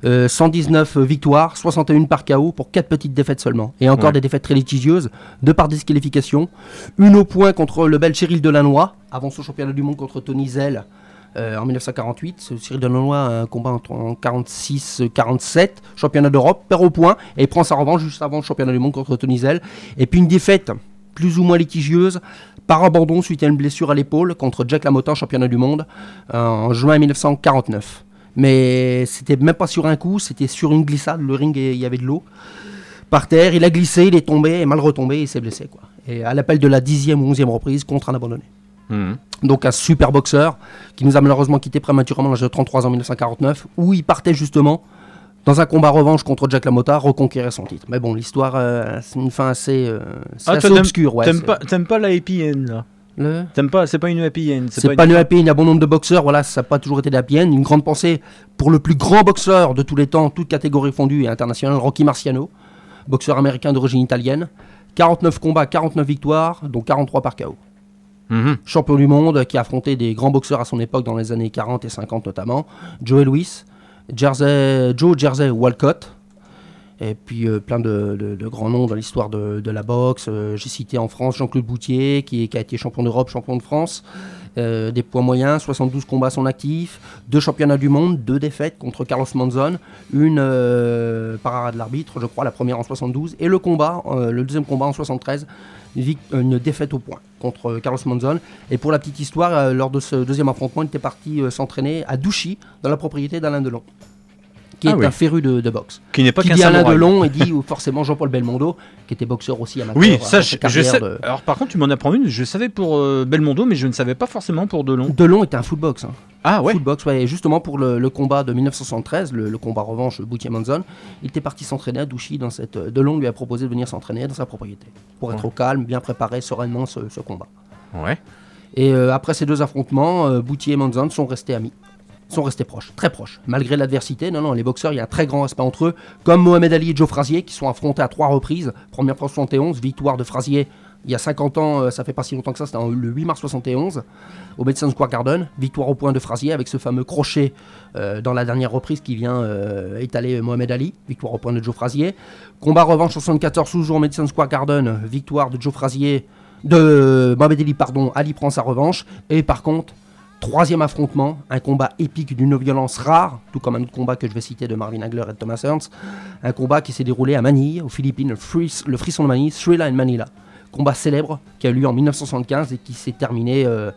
Euh, 119 victoires, 61 par KO pour 4 petites défaites seulement. Et encore Ouais. des défaites très litigieuses, deux par disqualification. Une au point contre le bel Cyril Delannoy, avant son championnat du monde contre Tony Zell. euh, en 1948, Ce Cyril Delannoy a un combat entre- en 46-47, championnat d'Europe, perd au point, et prend sa revanche juste avant le championnat du monde contre Tony Zell. Et puis une défaite plus ou moins litigieuse par abandon suite à une blessure à l'épaule contre Jack LaMotta, championnat du monde, euh, en juin 1949. Mais c'était même pas sur un coup, c'était sur une glissade, le ring, il y avait de l'eau. Par terre, il a glissé, il est tombé, et mal retombé, il s'est blessé. Quoi. Et à l'appel de la dixième ou onzième reprise, contre un abandonné. Mhm. Donc un super boxeur qui nous a malheureusement quitté prématurément à l'âge de 33 ans en 1949, où il partait justement dans un combat revanche contre Jack LaMotta, reconquérir son titre. Mais bon, l'histoire, euh, c'est une fin assez, euh, c'est Ah, assez obscure. Ouais, T'aimes c'est- pas, t'aimes pas la happy end là Le- T'aimes pas, c'est pas une happy end. C'est pas, une happy, il y a bon nombre de boxeurs, voilà, ça n'a pas toujours été de la happy end. Une grande pensée pour le plus grand boxeur de tous les temps, toute catégorie fondue et internationale, Rocky Marciano, boxeur américain d'origine italienne. 49 combats, 49 victoires, dont 43 par KO. Mhm. Champion du monde qui a affronté des grands boxeurs à son époque dans les années 40 et 50 notamment. Joe Louis, Joe Jersey Walcott. Et puis euh, plein de, grands noms dans l'histoire de, la boxe. Euh, J'ai cité en France Jean-Claude Boutier, qui, a été champion d'Europe, champion de France. Euh, des poids moyens, 72 combats à son actif, deux championnats du monde, deux défaites contre Carlos Monzon, une par de l'arbitre, je crois, la première en 72, et le combat, le deuxième combat en 73, une, vic- une défaite au point contre euh, Carlos Monzon. Et pour la petite histoire, euh, lors de ce deuxième affrontement, il était parti euh, s'entraîner à Douchy, dans la propriété d'Alain Delon, qui Ah est oui. un féru de, de boxe. Qui n'est pas qui qu'un dit Alain samouraï. Delon et dit forcément Jean-Paul Belmondo, qui était boxeur aussi amateur. Oui, avant ça, je, je sais. de- Alors, par contre, tu m'en apprends une. Je savais pour euh, Belmondo, mais je ne savais pas forcément pour Delon. Delon était un footbox. Hein. Ah ouais Footbox, ouais. Et justement pour le, le combat de 1973, le, le combat revanche Boutier-Manzon, il était parti s'entraîner à Douchy. Dans cette, Delon lui a proposé de venir s'entraîner dans sa propriété. Pour être au calme, bien préparer sereinement ce, ce combat. Ouais. Et euh, après ces deux affrontements, euh, Boutier et Manzon sont restés amis. Sont restés proches, très proches. Malgré l'adversité, non, non, les boxeurs, il y a un très grand respect entre eux. Comme Mohamed Ali et Joe Frazier, qui sont affrontés à trois reprises. Première fois 71, victoire de Frazier il y a 50 ans, euh, ça fait pas si longtemps que ça, c'était le 8 mars 71, au Madison Square Garden. Victoire au point de Frazier avec ce fameux crochet euh, dans la dernière reprise qui vient euh, étaler Mohamed Ali. Victoire au point de Joe Frazier. Combat revanche 74, toujours au Madison Square Garden. Victoire de Joe Frazier, de Mohamed Ali, pardon. Ali prend sa revanche. Et par contre, Troisième affrontement, un combat épique d'une violence rare, tout comme un autre combat que je vais citer de Marvin Hagler et de Thomas Hearns. Un combat qui s'est déroulé à Manille, aux Philippines, le, fris- le frisson de Manille, Srila and Manila. Combat célèbre qui a eu lieu en 1975 et qui s'est terminé euh,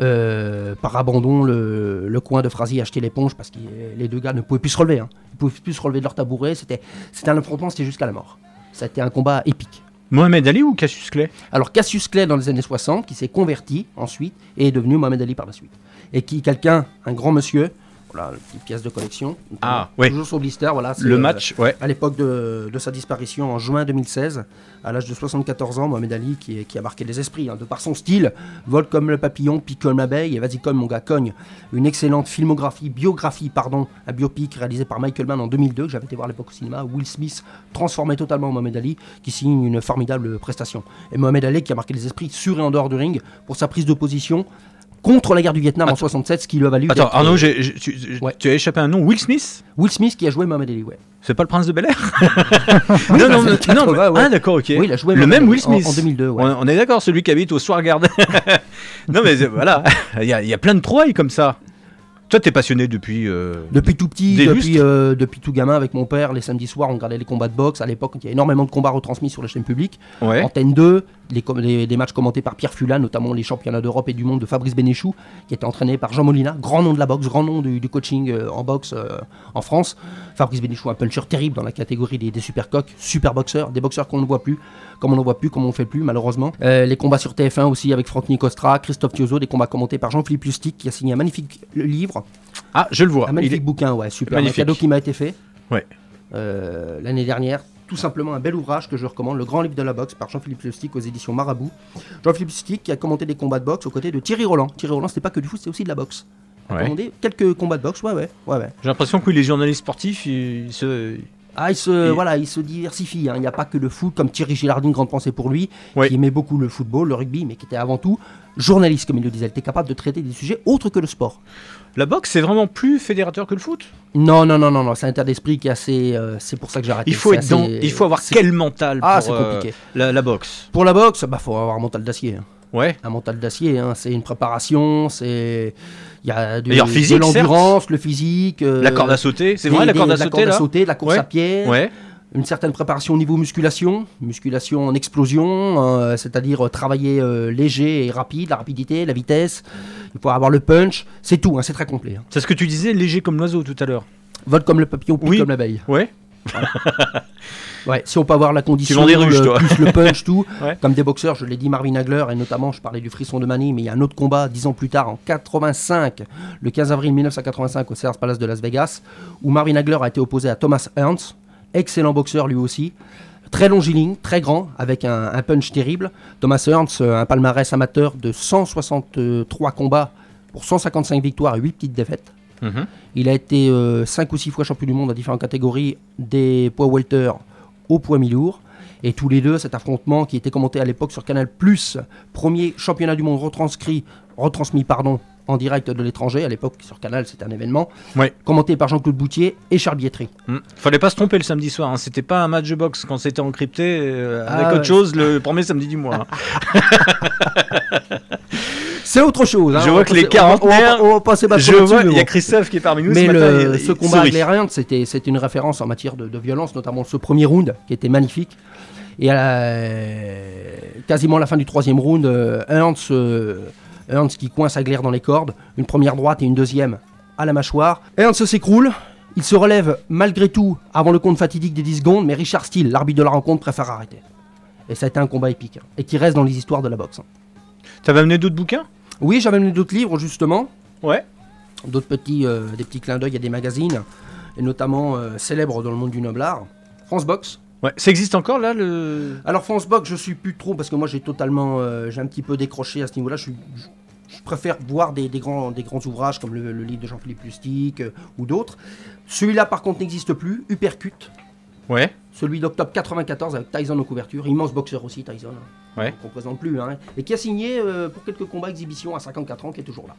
euh, par abandon. Le, coin de Frazier a acheté l'éponge parce que les deux gars ne pouvaient plus se relever. Hein. Ils ne pouvaient plus se relever de leur tabouret. C'était un affrontement, c'était jusqu'à la mort. C'était un combat épique. Mohamed Ali ou Cassius Clay? Alors Cassius Clay dans les années 60, qui s'est converti ensuite et est devenu Mohamed Ali par la suite. Et qui quelqu'un, un grand monsieur, voilà, une petite pièce de collection. Ah, ouais. Toujours sur blister, voilà. Le match, ouais. À l'époque de, de sa disparition en juin 2016, à l'âge de 74 ans, Mohamed Ali, qui, a marqué les esprits, hein, de par son style, vole comme le papillon, pique comme l'abeille, et vas-y cogne mon gars, cogne. Une excellente filmographie, biographie, pardon, un biopic réalisé par Michael Mann en 2002, que j'avais été voir à l'époque au cinéma, Will Smith transformé totalement en Mohamed Ali, qui signe une formidable prestation. Et Mohamed Ali qui a marqué les esprits sur et en dehors du ring pour sa prise de position contre la guerre du Vietnam en 67, ce qui lui a valu. Attends, Arnaud, euh, tu, tu as échappé à un nom Will Smith? Will Smith qui a joué Mohamed Ali, ouais. C'est pas le prince de Bel Air? Oui, <laughs> Non, non, le 80, non, mais- ouais. Ah, d'accord, ok. Oui, il a joué le même Will en- Smith. en 2002, ouais. On, on est d'accord, celui qui habite au Soir Garden. <laughs> non, mais voilà, il y, a- il y a plein de trouvailles comme ça. Toi, t'es passionné depuis. euh, Depuis tout petit, depuis, euh, depuis tout gamin, avec mon père, les samedis soirs, on regardait les combats de boxe. À l'époque, il y a énormément de combats retransmis sur les chaînes publiques. Ouais. Antenne 2, les, matchs commentés par Pierre Fulan, notamment les championnats d'Europe et du monde de Fabrice Bénéchou, qui était entraîné par Jean Molina, grand nom de la boxe, grand nom du, du coaching euh, en boxe euh, en France. Fabrice Bénéchou, un puncher terrible dans la catégorie des, des super coqs, super boxeurs, des boxeurs qu'on ne voit plus, comme on ne voit plus, comme on ne fait plus, malheureusement. Euh, les combats sur TF1 aussi avec Franck Nicostra, Christophe Thiozo, des combats commentés par Jean-Philippe Lustig, qui a signé un magnifique livre. Ah, je le vois. Un magnifique Il est- bouquin, ouais, super. Magnifique. Un cadeau qui m'a été fait Ouais. euh, l'année dernière. Tout simplement un bel ouvrage que je recommande, Le Grand Livre de la Boxe par Jean-Philippe Lustig aux éditions Marabout. Jean-Philippe Lustig qui a commenté des combats de boxe aux côtés de Thierry Roland. Thierry Roland, c'était pas que du foot, c'était aussi de la boxe. A Ouais. quelques combats de boxe, ouais, ouais, ouais, ouais. J'ai l'impression que les journalistes sportifs, ils se. Ah, il se, Et- voilà, il se diversifie. hein. Il n'y a pas que le foot, comme Thierry Gilardine, grande pensée pour lui, qui aimait beaucoup le football, le rugby, mais qui était avant tout journaliste, comme il le disait. Il était capable de traiter des sujets autres que le sport. La boxe, c'est vraiment plus fédérateur que le foot? Non, non, non, non, non. c'est un état d'esprit qui est assez. euh, c'est pour ça que j'ai arrêté. Il faut dans. Il faut avoir quel mental Ah, pour c'est euh, compliqué. la, la boxe? Pour la boxe, bah faut avoir un mental d'acier. hein. Ouais. Un mental d'acier, hein. c'est une préparation, c'est il y a du- physique, de l'endurance, le physique, euh, La corde à sauter, c'est vrai, la corde à de la sauter, corde à sauter, la course Ouais. à pied, Ouais. une certaine préparation au niveau musculation, musculation en explosion, euh, c'est-à-dire euh, travailler euh, léger et rapide, la rapidité, la vitesse. Il faut avoir le punch, c'est tout, hein, c'est très complet. hein. C'est ce que tu disais, léger comme l'oiseau tout à l'heure. Vole comme le papillon, Oui. comme l'abeille. Ouais. Ouais, si on peut avoir la condition, vends des ruches, le, toi. plus le punch, tout, <laughs> Ouais. comme des boxeurs, je l'ai dit Marvin Hagler, et notamment je parlais du frisson de Manille, mais il y a un autre combat dix ans plus tard, en 85, le 15 avril 1985 au Caesars Palace de Las Vegas, où Marvin Hagler a été opposé à Thomas Ernst, excellent boxeur lui aussi, très longiligne, très grand, avec un, un punch terrible. Thomas Ernst, euh, un palmarès amateur de 163 combats pour 155 victoires et 8 petites défaites. Mhm. Il a été 5 ou 6 fois champion du monde dans différentes catégories, des poids welter au poids mi-lourd. Et tous les deux, cet affrontement qui était commenté à l'époque sur Canal+, premier championnat du monde retranscrit, retransmis pardon, en direct de l'étranger. À l'époque, sur Canal, c'était un événement. Ouais. Commenté par Jean-Claude Boutier et Charles Bietri. Hmm. Fallait pas se tromper le samedi soir. hein. C'était pas un match de boxe quand c'était encrypté euh, avec Ah, autre chose le premier samedi du mois. hein. <laughs> C'est autre chose. hein. Je On vois que les passer- on va- va- passer Je vois, il y a. Christophe qui est parmi nous. Mais ce le- matin, ce il combat c'était une référence en matière de, de violence, notamment ce premier round qui était magnifique. Et à la- quasiment à la fin du troisième round, euh, Ernst, euh, Ernst qui coince Agler dans les cordes, une première droite et une deuxième à la mâchoire. Ernst s'écroule. Il se relève malgré tout avant le compte fatidique des 10 secondes, mais Richard Steele, l'arbitre de la rencontre, préfère arrêter. Et ça a été un combat épique, hein, et qui reste dans les histoires de la boxe. hein. T'avais amené d'autres bouquins? Oui, j'avais amené d'autres livres justement. Ouais. D'autres petits, euh, des petits clins d'œil à des magazines, et notamment euh, célèbres dans le monde du noblard. France Box. Ouais. Ça existe encore là le. Alors France Box, je suis plus trop parce que moi j'ai totalement, euh, j'ai un petit peu décroché à ce niveau-là. Je, suis- je- je préfère voir des, des grands, des grands ouvrages comme le, le livre de Jean-Philippe Lustig ou d'autres. Celui-là par contre n'existe plus. Uppercut. Ouais. Celui d'octobre 94 avec Tyson aux couvertures, immense boxeur aussi Tyson. hein, Ouais. Qu'on présente plus, hein, et qui a signé euh, pour quelques combats exhibition à 54 ans, qui est toujours là,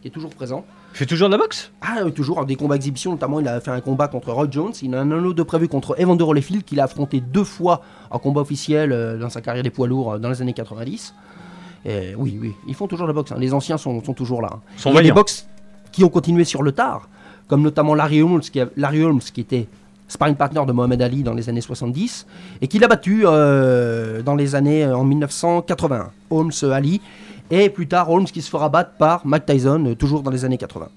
qui est toujours présent. Il fait toujours de la boxe? Ah, euh, toujours des combats exhibition, notamment il a fait un combat contre Roy Jones. Il en a un autre de prévu contre Evander Holyfield qu'il a affronté deux fois en combat officiel euh, dans sa carrière des poids lourds euh, dans les années 90. Et oui, oui, ils font toujours la boxe. hein. Les anciens sont, sont toujours là. hein. Sont il y a des vaillants. box qui ont continué sur le tard, comme notamment Larry Holmes, qui, a- Larry Holmes, qui était sparring partner de Mohamed Ali dans les années 70 et qui l'a battu euh, dans les années euh, en 1981. Holmes euh, Ali et plus tard Holmes qui se fera battre par Mike Tyson toujours dans les années 80.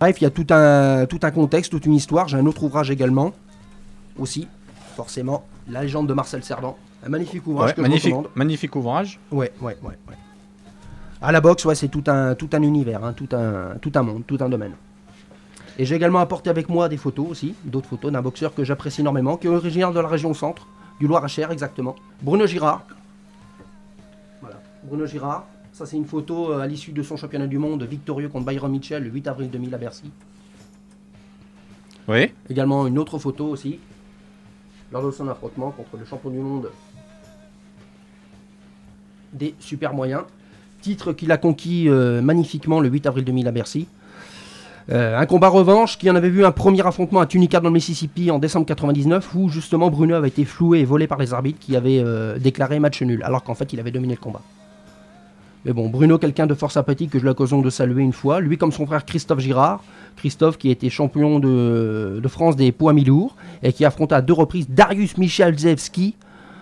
Bref, il y a tout un, tout un contexte, toute une histoire. J'ai un autre ouvrage également, aussi, forcément, La légende de Marcel Cerdan. Un magnifique ouvrage Ouais, que magnifique, je recommande. magnifique ouvrage. Ouais, ouais, ouais, ouais. À la boxe, ouais, c'est tout un, tout un univers, hein, tout, un, tout un monde, tout un domaine. Et j'ai également apporté avec moi des photos aussi, d'autres photos d'un boxeur que j'apprécie énormément, qui est originaire de la région centre, du Loir-et-Cher exactement. Bruno Girard. Voilà, Bruno Girard. Ça, c'est une photo euh, à l'issue de son championnat du monde victorieux contre Byron Mitchell le 8 avril 2000 à Bercy. Oui. Également une autre photo aussi, lors de son affrontement contre le champion du monde des super moyens. Titre qu'il a conquis euh, magnifiquement le 8 avril 2000 à Bercy. Euh, un combat revanche qui en avait vu un premier affrontement à Tunica dans le Mississippi en décembre 99 où justement Bruno avait été floué et volé par les arbitres qui avaient euh, déclaré match nul alors qu'en fait il avait dominé le combat. Mais bon, Bruno, quelqu'un de fort sympathique que j'ai l'occasion de saluer une fois, lui comme son frère Christophe Girard, Christophe qui était champion de, de France des poids mi-lourds et qui affronta à deux reprises Darius Michalzewski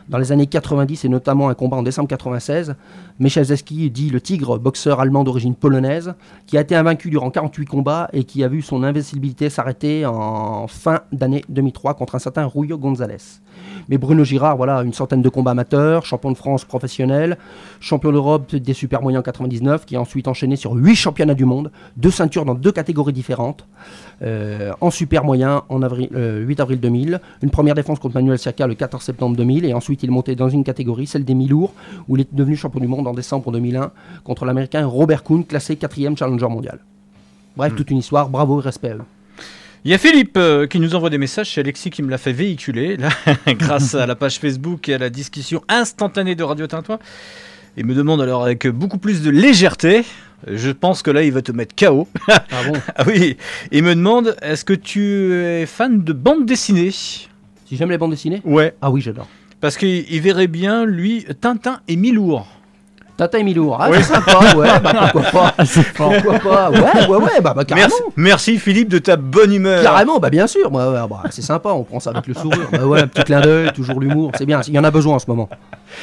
dans les années 90 et notamment un combat en décembre 96. Michalzewski dit le tigre, boxeur allemand d'origine polonaise, qui a été invaincu durant 48 combats et qui a vu son invincibilité s'arrêter en fin d'année 2003 contre un certain Ruyo González. Mais Bruno Girard, voilà, une centaine de combats amateurs, champion de France professionnel, champion d'Europe des super moyens en 99, qui a ensuite enchaîné sur 8 championnats du monde, deux ceintures dans deux catégories différentes. Euh, en super moyen en avril, euh, 8 avril 2000, une première défense contre Manuel Siaka le 14 septembre 2000, et ensuite il monté dans une catégorie, celle des mi-lourds, où il est devenu champion du monde en décembre 2001 contre l'américain Robert Kuhn, classé 4 challenger mondial. Bref, toute une histoire, bravo et respect à eux. Il y a Philippe euh, qui nous envoie des messages, c'est Alexis qui me l'a fait véhiculer, là, <laughs> grâce à la page Facebook et à la discussion instantanée de Radio Tintouin. Il me demande alors avec beaucoup plus de légèreté, je pense que là il va te mettre KO. Ah bon <laughs> Ah oui, il me demande, est-ce que tu es fan de bande dessinée? Si j'aime les bandes dessinées? Ouais. Ah oui, j'adore. Parce qu'il il verrait bien, lui, Tintin et Milour. Tata et Milour, ah, Ouais. c'est sympa, ouais, bah <laughs> pourquoi pas Pourquoi pas Ouais, ouais, ouais, bah, bah carrément Merci, merci Philippe de ta bonne humeur. Carrément, bah bien sûr, bah, bah, c'est sympa, on prend ça avec le sourire. Bah ouais, un petit clin d'œil, toujours l'humour, c'est bien, il y en a besoin en ce moment.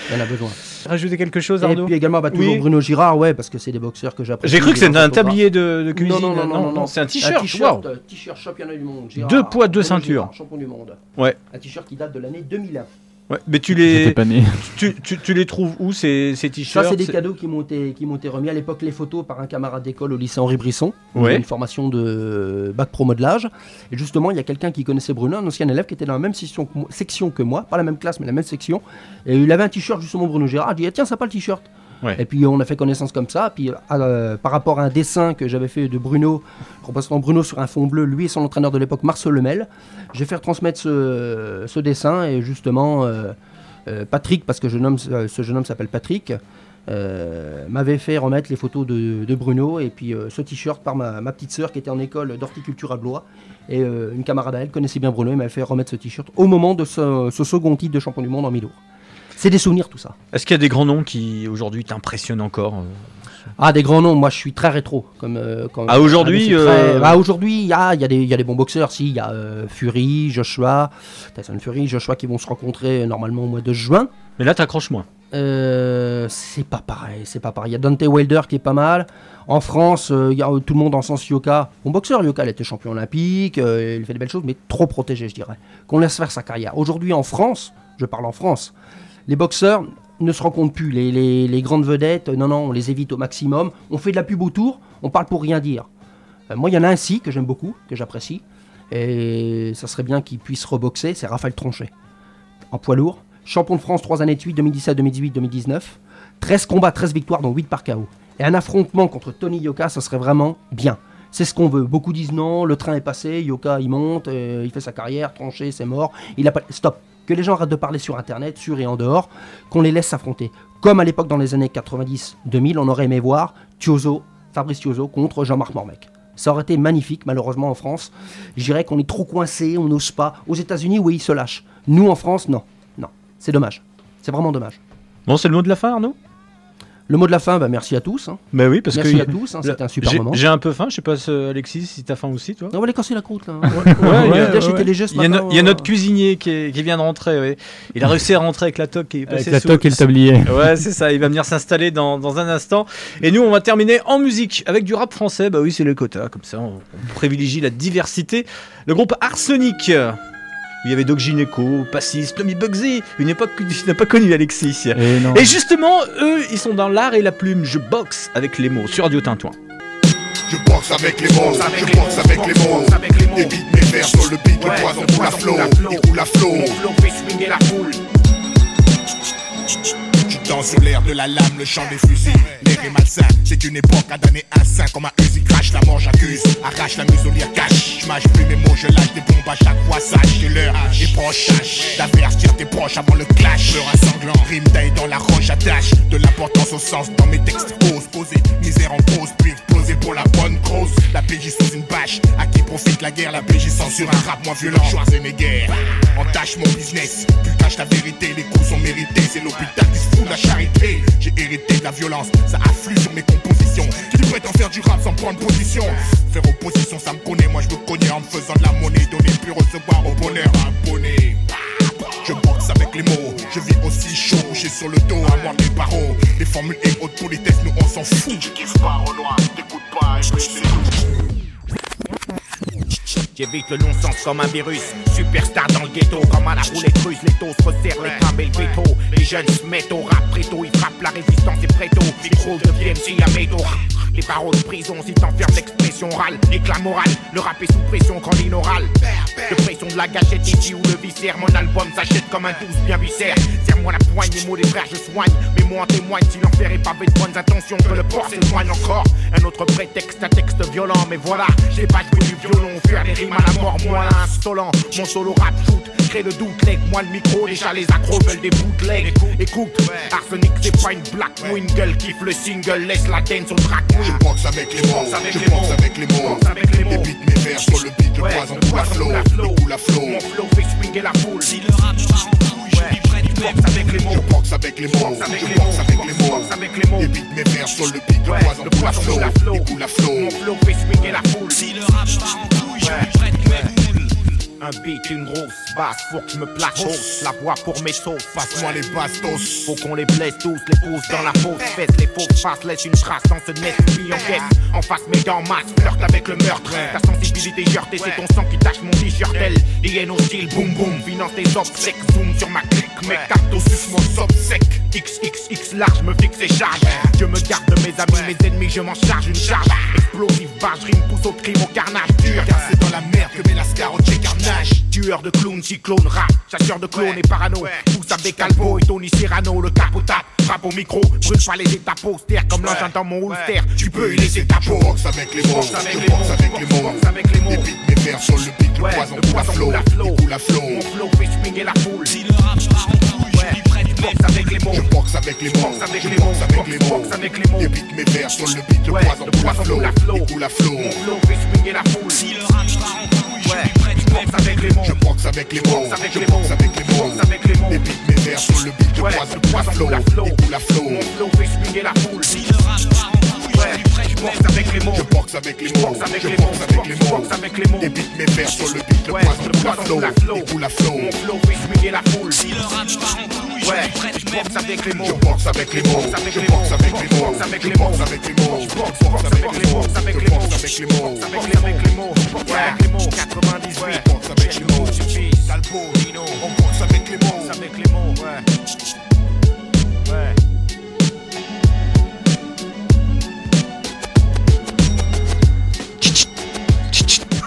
Il y en a besoin. Rajouter quelque chose, Et Arnaud puis également, bah, toujours Oui. Bruno Girard, ouais, parce que c'est des boxeurs que j'apprécie. J'ai cru que c'était un tablier de, de cuisine. Non, non, non, non, non, c'est un t-shirt. t-shirt, euh, t-shirt championnat du monde. Girard, Deux poids, deux ceintures. Champion du monde. Ouais. Un t-shirt qui date de l'année 2001. Ouais, mais tu les, pas né. <laughs> tu, tu, tu les trouves où ces, ces Ça, t-shirts c'est des cadeaux qui m'ont été, qui m'ont été remis à l'époque, les photos par un camarade d'école au lycée Henri Brisson. Ouais. Une formation de bac pro modelage. Et justement, il y a quelqu'un qui connaissait Bruno, un ancien élève qui était dans la même section que moi, section que moi, pas la même classe, mais la même section. Et il avait un t-shirt, justement, Bruno Gérard. Il dit, ah, tiens, sympa le t-shirt. Et puis on a fait connaissance comme ça. Puis euh, par rapport à un dessin que j'avais fait de Bruno, représentant Bruno sur un fond bleu, lui et son entraîneur de l'époque, Marcel Lemel, j'ai fait transmettre ce, dessin et justement euh, euh, Patrick, parce que ce jeune homme s'appelle Patrick, m'avait fait remettre les photos de, Bruno et puis ce t-shirt par ma, petite sœur qui était en école d'horticulture à Blois. Et une camarade à elle connaissait bien Bruno et m'avait fait remettre ce t-shirt au moment de ce, second titre de champion du monde en mi-lourd. C'est des souvenirs tout ça. Est-ce qu'il y a des grands noms qui aujourd'hui t'impressionnent encore euh Ah, des grands noms, moi je suis très rétro. Comme, euh, comme- Ah, aujourd'hui, très- Ah, aujourd'hui, il y a, il y, a des- il y a des bons boxeurs, si, il y a euh, Fury, Joshua, Tyson Fury, Joshua qui vont se rencontrer normalement au mois de juin. Mais là, t'accroches moins. C'est pas pareil, c'est pas pareil. Il y a Dante Wilder qui est pas mal. En France, il y a tout le monde en sens Yoka. Bon boxeur, Yoka, il était champion olympique, il fait des belles choses, mais trop protégé, je dirais. Qu'on laisse faire sa carrière. Aujourd'hui, en France, je parle en France, les boxeurs ne se rencontrent plus. Les, grandes vedettes, non, non, on les évite au maximum. On fait de la pub autour, on parle pour rien dire. Euh, moi, il y en a un si que j'aime beaucoup, que j'apprécie, et ça serait bien qu'il puisse reboxer, c'est Raphaël Tronchet en poids lourd. Champion de France 3 années de suite, 2017, 2018, 2019. 13 combats, 13 victoires, dont 8 par KO. Et un affrontement contre Tony Yoka, ça serait vraiment bien. C'est ce qu'on veut. Beaucoup disent non, le train est passé, Yoka il monte, euh, il fait sa carrière, tranché, c'est mort. Il a pas... Stop. Que les gens arrêtent de parler sur internet, sur et en dehors, qu'on les laisse s'affronter. Comme à l'époque dans les années 90-2000, on aurait aimé voir Fabrice Tiozo contre Jean-Marc Mormec. Ça aurait été magnifique, malheureusement en France. Je dirais qu'on est trop coincé, on n'ose pas. Aux États-Unis, oui, ils se lâchent. Nous en France, non. Non. C'est dommage. C'est vraiment dommage. Bon, c'est le mot de la fin, Arnaud? Le mot de la fin, bah, merci à tous. hein. Bah oui, parce merci que. à tous, hein, c'était un super moment. J'ai un peu faim, je sais pas, Alexis, si t'as faim aussi, toi On va les casser la croûte là. Ouais, ouais, J'ai ouais. été léger ce Il y, a matin, no- il y a euh. notre cuisinier qui, est- qui vient de rentrer. ouais. Il a réussi à rentrer avec la toque qui est Avec la sous- toque et le tablier. <laughs> Ouais, c'est ça. Il va venir s'installer dans, dans un instant. Et nous, on va terminer en musique avec du rap français. Bah oui, c'est le quota. Comme ça, on, on privilégie la diversité. Le groupe Arsenic. Où Il y avait Doc Gineco, Passis, Tommy Bugsy, une époque que tu n'as pas connue, Alexis. Et non. Et justement, eux, ils sont dans l'art et la plume. Je boxe avec les mots sur Radio Tintouin. Je boxe avec les mots, je boxe avec les mots. Évite mes vers sur le beat, le poison coule à flot, il coule à flot. Tu sur l'air de la lame, le chant des fusils. L'air est malsain, c'est une époque à donner un sein comme un Uzi crash, la mort j'accuse. Arrache la muselière cache, je mâche plus mes mots, je lâche des bombes à chaque fois, sache que l'heure est proche. D'averse, tire tes proches avant le clash. Peur à sanglant, rime taille dans la roche, attache de l'importance au sens dans mes textes. Pose, poser, misère en pause, puis exploser pour la bonne cause. La PJ sous une bâche, à qui profite la guerre, la PJ censure un rap moins violent. Schwarzenegger, entache mon business, plus cache la vérité, les coups sont mérités, c'est l'hôpital qui se fout la charité. J'ai hérité de la violence, ça afflue sur mes compositions. Qui prétend faire du rap sans prendre position Faire opposition, ça me connaît, moi je me connais en me faisant de la monnaie, donner puis recevoir au bonheur un bonnet. Je boxe avec les mots, je vis aussi chaud, couché sur le dos à moi des barreaux. Les formules et haute politesse, nous on s'en fout. Tu kiffes pas, Renoir, t'écoutes pas, et J'évite le non-sens comme un virus. Superstar dans le ghetto, comme à la roulette russe. Les taux se resserrent, les câbles et le veto. Les jeunes se mettent au rap préto. Ils frappent la résistance et préto. Micro deviennent si à métaux. Les paroles de prison, si t'enfermes l'expression orale. Éclat moral, le rap est sous pression quand l'inoral. De pression de la gâchette ici ou le viscère. Mon album s'achète comme un douce bien viscère. Serre-moi la poigne, les mots des frères, je soigne. Mais moi en témoigne si l'enfer est pavé de bonnes intentions. Que le port s'éloigne encore. Un autre prétexte, un texte violent. Mais voilà, j'ai pas du violon. Faire des rimes à la mort, moi insolent. Mon solo rap shoot, crée le doute. Lègue moi le micro, déjà les accros veulent des bootlegs. Écoute, Arsenic c'est pas une black wingle. Kiffe le single, laisse la dance au track Je boxe avec les mots, je boxe avec les mots. Les beats, mes vers sur le beat, le poison coule à flot, il coule à flot. Mon flow fait swinguer la foule. Si le rap en je boxe avec les mots. Je boxe avec les mots, je boxe avec les mots. Les beats, mes vers sur le beat, le poison à flot, il coule à flot. Mon flow fait swinguer la foule. Si le rap part en couille, je suis prêt du boule. Un beat, une grosse basse, faut que je me place hausse. La voix pour mes sauces, passe-moi les bastos. Faut qu'on les blesse tous, les pousse dans la fausse fesse, les fausses faces, laisse une trace dans ce net, puis enquête. En face, mes dents masse, flirte avec le meurtre. Ta sensibilité heurtée, c'est ton sang qui tache mon t-shirt. Elle, hyène hostile, boum boum, finance tes obsèques, zoom sur ma clique, mes cartes suce mon sob sec. XXX large, me fixe et charge. Je me garde de mes amis, mes ennemis, je m'en charge une charge. Explosive, barge, rime, pousse au crime, au carnage dur. Cassé dans la merde que met la scarotte carnage. Tueur de clowns, cyclone, rap, chasseur de clones et parano. Tous avec Calvo et Tony Serrano, le capot tape, frappe au micro, brûle pas les étapes austères comme l'engin dans mon holster. Tu peux y laisser ta Je peau. boxe avec les mots, je boxe avec les mots. Les beats, mes vers sur le beat, le poison coule à flot, coule à flot. Mon flow fait swinguer la foule. Si le rap part en couille, je suis prêt du boxe avec les mots. Je boxe avec les mots, avec je les boxe mots, avec les mots. boxe avec les mots. Les beats, mes vers sur le beat, le poison coule à flot, coule à flot. Mon flow fait swinguer la foule. Si le rap part en couille, je boxe avec les mots. Je boxe avec les mots, avec je les mots. boxe avec les mots. avec les mots. Les beats, mes vers sur le beat, le poison croise le la flow, et la flow. Mon flow fait swinguer la foule. Si le rap ouais, je boxe avec les mots. Je boxe avec les mots, boxe avec je les mots, boxe avec les je mots. boxe avec les mots. Débite mes vers sur le beat, le la flow, la flow. et la flow. Mon flow fait swinguer la foule. Si le rap part en couille, ouais, je boxe avec les mots. Je boxe avec les mots, avec je les boxe mots, avec les je mots, boxe avec je les mots. boxe avec les mots, je boxe avec les mots, boxe avec je les mots. boxe avec les mots, Boxe avec les avec les mots. Boxe avec les mots. 98. je boxe avec les mots, Talbot, Dino. on boxe avec les mots. Boxe avec les mots, ouais. Ouais.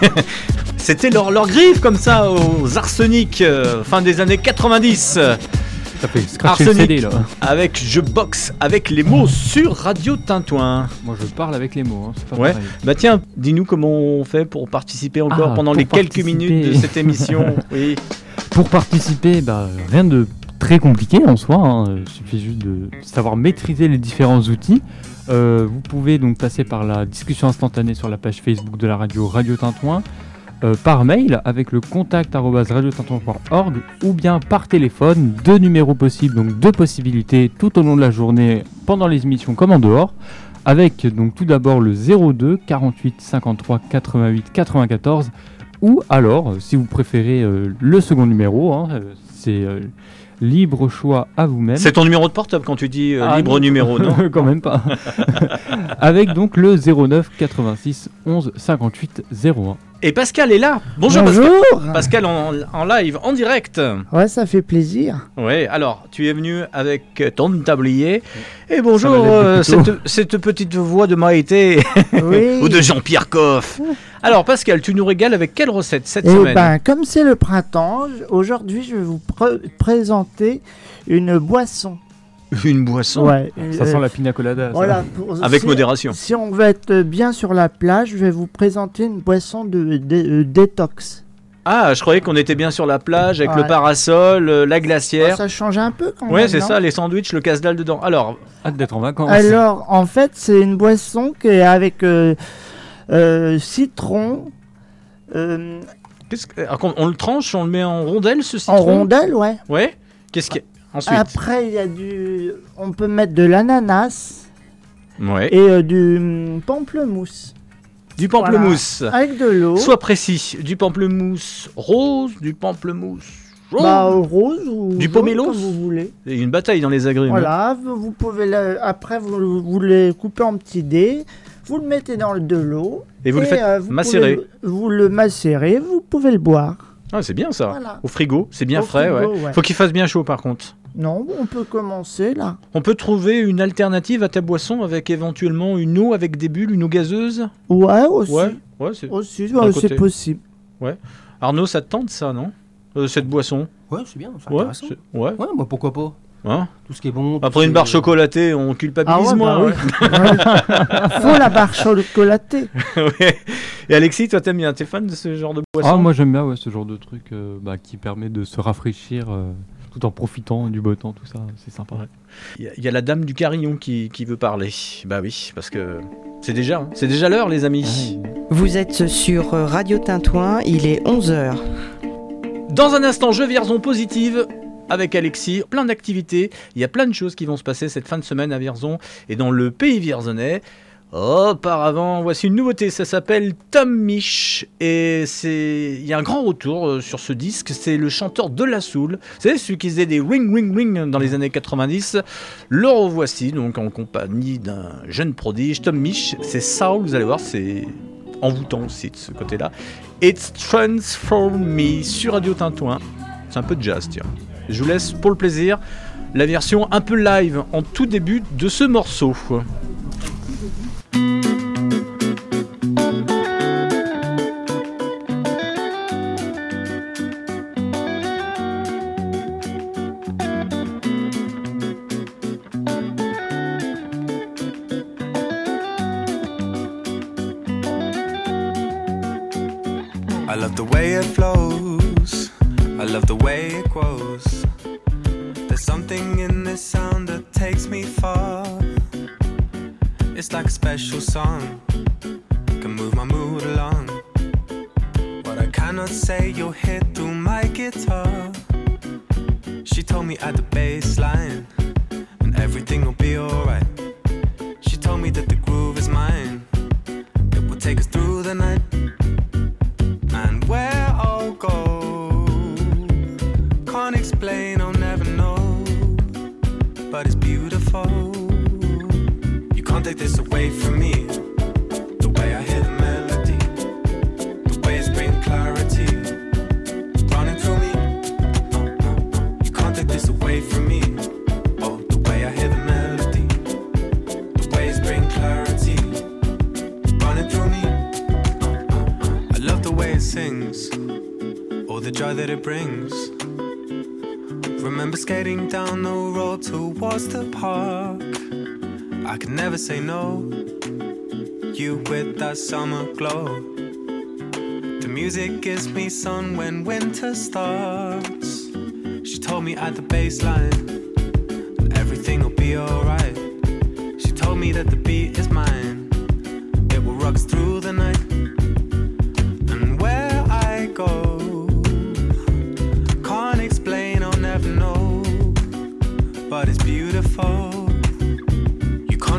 <laughs> C'était leur, leur griffe comme ça aux arsenic euh, fin des années 90. Ça fait scratcher le CD là. Avec Je boxe avec les mots sur Radio Tintouin. Moi je parle avec les mots, hein, c'est pas Ouais. pareil. Bah tiens, dis-nous comment on fait pour participer encore Ah, pendant les quelques minutes de cette émission. <laughs> oui. Pour participer, bah, rien de très compliqué en soi, hein. il suffit juste de savoir maîtriser les différents outils. Euh, vous pouvez donc passer par la discussion instantanée sur la page Facebook de la radio Radio Tintouin, euh, par mail avec le contact radiotintouin.org ou bien par téléphone, deux numéros possibles, donc deux possibilités tout au long de la journée pendant les émissions comme en dehors. Avec donc tout d'abord le 02 48 53 88 94 ou alors, si vous préférez euh, le second numéro, hein, c'est libre choix à vous-même. C'est ton numéro de portable quand tu dis euh, Ah, libre non. numéro, non <laughs> Quand même pas. <laughs> Avec donc le 09 86 11 58 01. Et Pascal est là. Bonjour, Bonjour. Pascal. Pascal en, en live, en direct. Ouais, ça fait plaisir. Ouais, alors tu es venu avec ton tablier. Et bonjour, euh, cette, cette petite voix de Maïté Oui. <laughs> ou de Jean-Pierre Coff. <laughs> Alors Pascal, tu nous régales avec quelle recette cette Et semaine ben, comme c'est le printemps, aujourd'hui, je vais vous pr- présenter une boisson. <laughs> Une boisson Ouais, Ça euh, sent la pina colada. ça. Voilà, pour- Avec si- modération. Si on veut être bien sur la plage, je vais vous présenter une boisson de, de- euh, détox. Ah, je croyais qu'on était bien sur la plage avec Ouais. le parasol, euh, la glacière. Ça change un peu quand ouais, même. c'est non ça, les sandwichs, le casse-dalle dedans. Alors, hâte d'être en vacances. Alors, en fait, c'est une boisson qui est avec euh, euh, citron. euh, qu'est-ce que- qu'on- on le tranche, on le met en rondelles, ce citron? en rondelle, ouais. Ouais. Qu'est-ce qu'il y a ensuite Après, il y a du. On peut mettre de l'ananas Ouais. et euh, du hum, pamplemousse. Du pamplemousse. Voilà. Avec de l'eau. Sois précis. Du pamplemousse rose, du pamplemousse jaune. Bah, rose ou Du pomélos comme vous voulez. Il y a une bataille dans les agrumes. Voilà, vous, vous pouvez le- après vous, vous les coupez en petits dés, vous le mettez dans de l'eau Et vous le faites euh, vous macérer. pouvez vous le macérez, vous pouvez le boire. Ah, c'est bien ça. Voilà. Au frigo, c'est bien Au frais. frigo, ouais. ouais. Faut qu'il fasse bien chaud par contre. Non, on peut commencer là. On peut trouver une alternative à ta boisson avec éventuellement une eau avec des bulles, une eau gazeuse Ouais, aussi. Ouais, ouais, c'est Aussi, d'un ouais, côté. c'est possible. Ouais. Arnaud, ça te tente ça, non? Euh, Cette boisson? Ouais, c'est bien, c'est Ouais, intéressant. c'est- ouais. Ouais, moi pourquoi pas? Hein Tout ce qui est bon. tout Après une barre est- chocolatée, on culpabilise Ah ouais, moins. bah oui. <laughs> Faut la barre chocolatée. <laughs> Ouais. Et Alexis, toi t'aimes bien, t'es fan de ce genre de boisson Ah, moi j'aime bien ouais, ce genre de truc euh, bah, qui permet de se rafraîchir euh, tout en profitant du beau temps, tout ça, c'est sympa. Il y, a- il y a la dame du carillon qui, qui veut parler. Bah oui, parce que c'est déjà, hein. c'est déjà l'heure, les amis. Vous êtes sur Radio Tintouin, il est 11h. Dans un instant, je Vierzon positive avec Alexis. Plein d'activités. Il y a plein de choses qui vont se passer cette fin de semaine à Vierzon et dans le pays vierzonais. Auparavant, voici une nouveauté, ça s'appelle Tom Mich et il y a un grand retour euh, sur ce disque, c'est le chanteur de la soul, c'est celui qui faisait des ring ring ring dans les années 90. Le revoici donc en compagnie d'un jeune prodige, Tom Mich, c'est soul, vous allez voir, c'est envoûtant aussi de ce côté-là. It's Transform Me sur Radio Tintouin. C'est un peu de jazz, tiens. Je vous laisse pour le plaisir la version un peu live en tout début de ce morceau. It's like a special song, can move my mood along. What I cannot say, you'll hear through my guitar. She told me at the baseline, and everything will be alright. She told me that the groove is mine. It will take us through away from me. The way I hear the melody, the way bringing clarity, running through me. You can't take this away from me. Oh, the way I hear the melody, the bringing clarity, running through me. I love the way it sings, all the joy that it brings. Remember skating down the road towards the park. I could never say no. You with that summer glow. The music gives me sun when winter starts. She told me at the baseline everything will be alright. She told me that the beat is mine. It will rock through the night. And where I go, can't explain, I'll never know. But it's beautiful.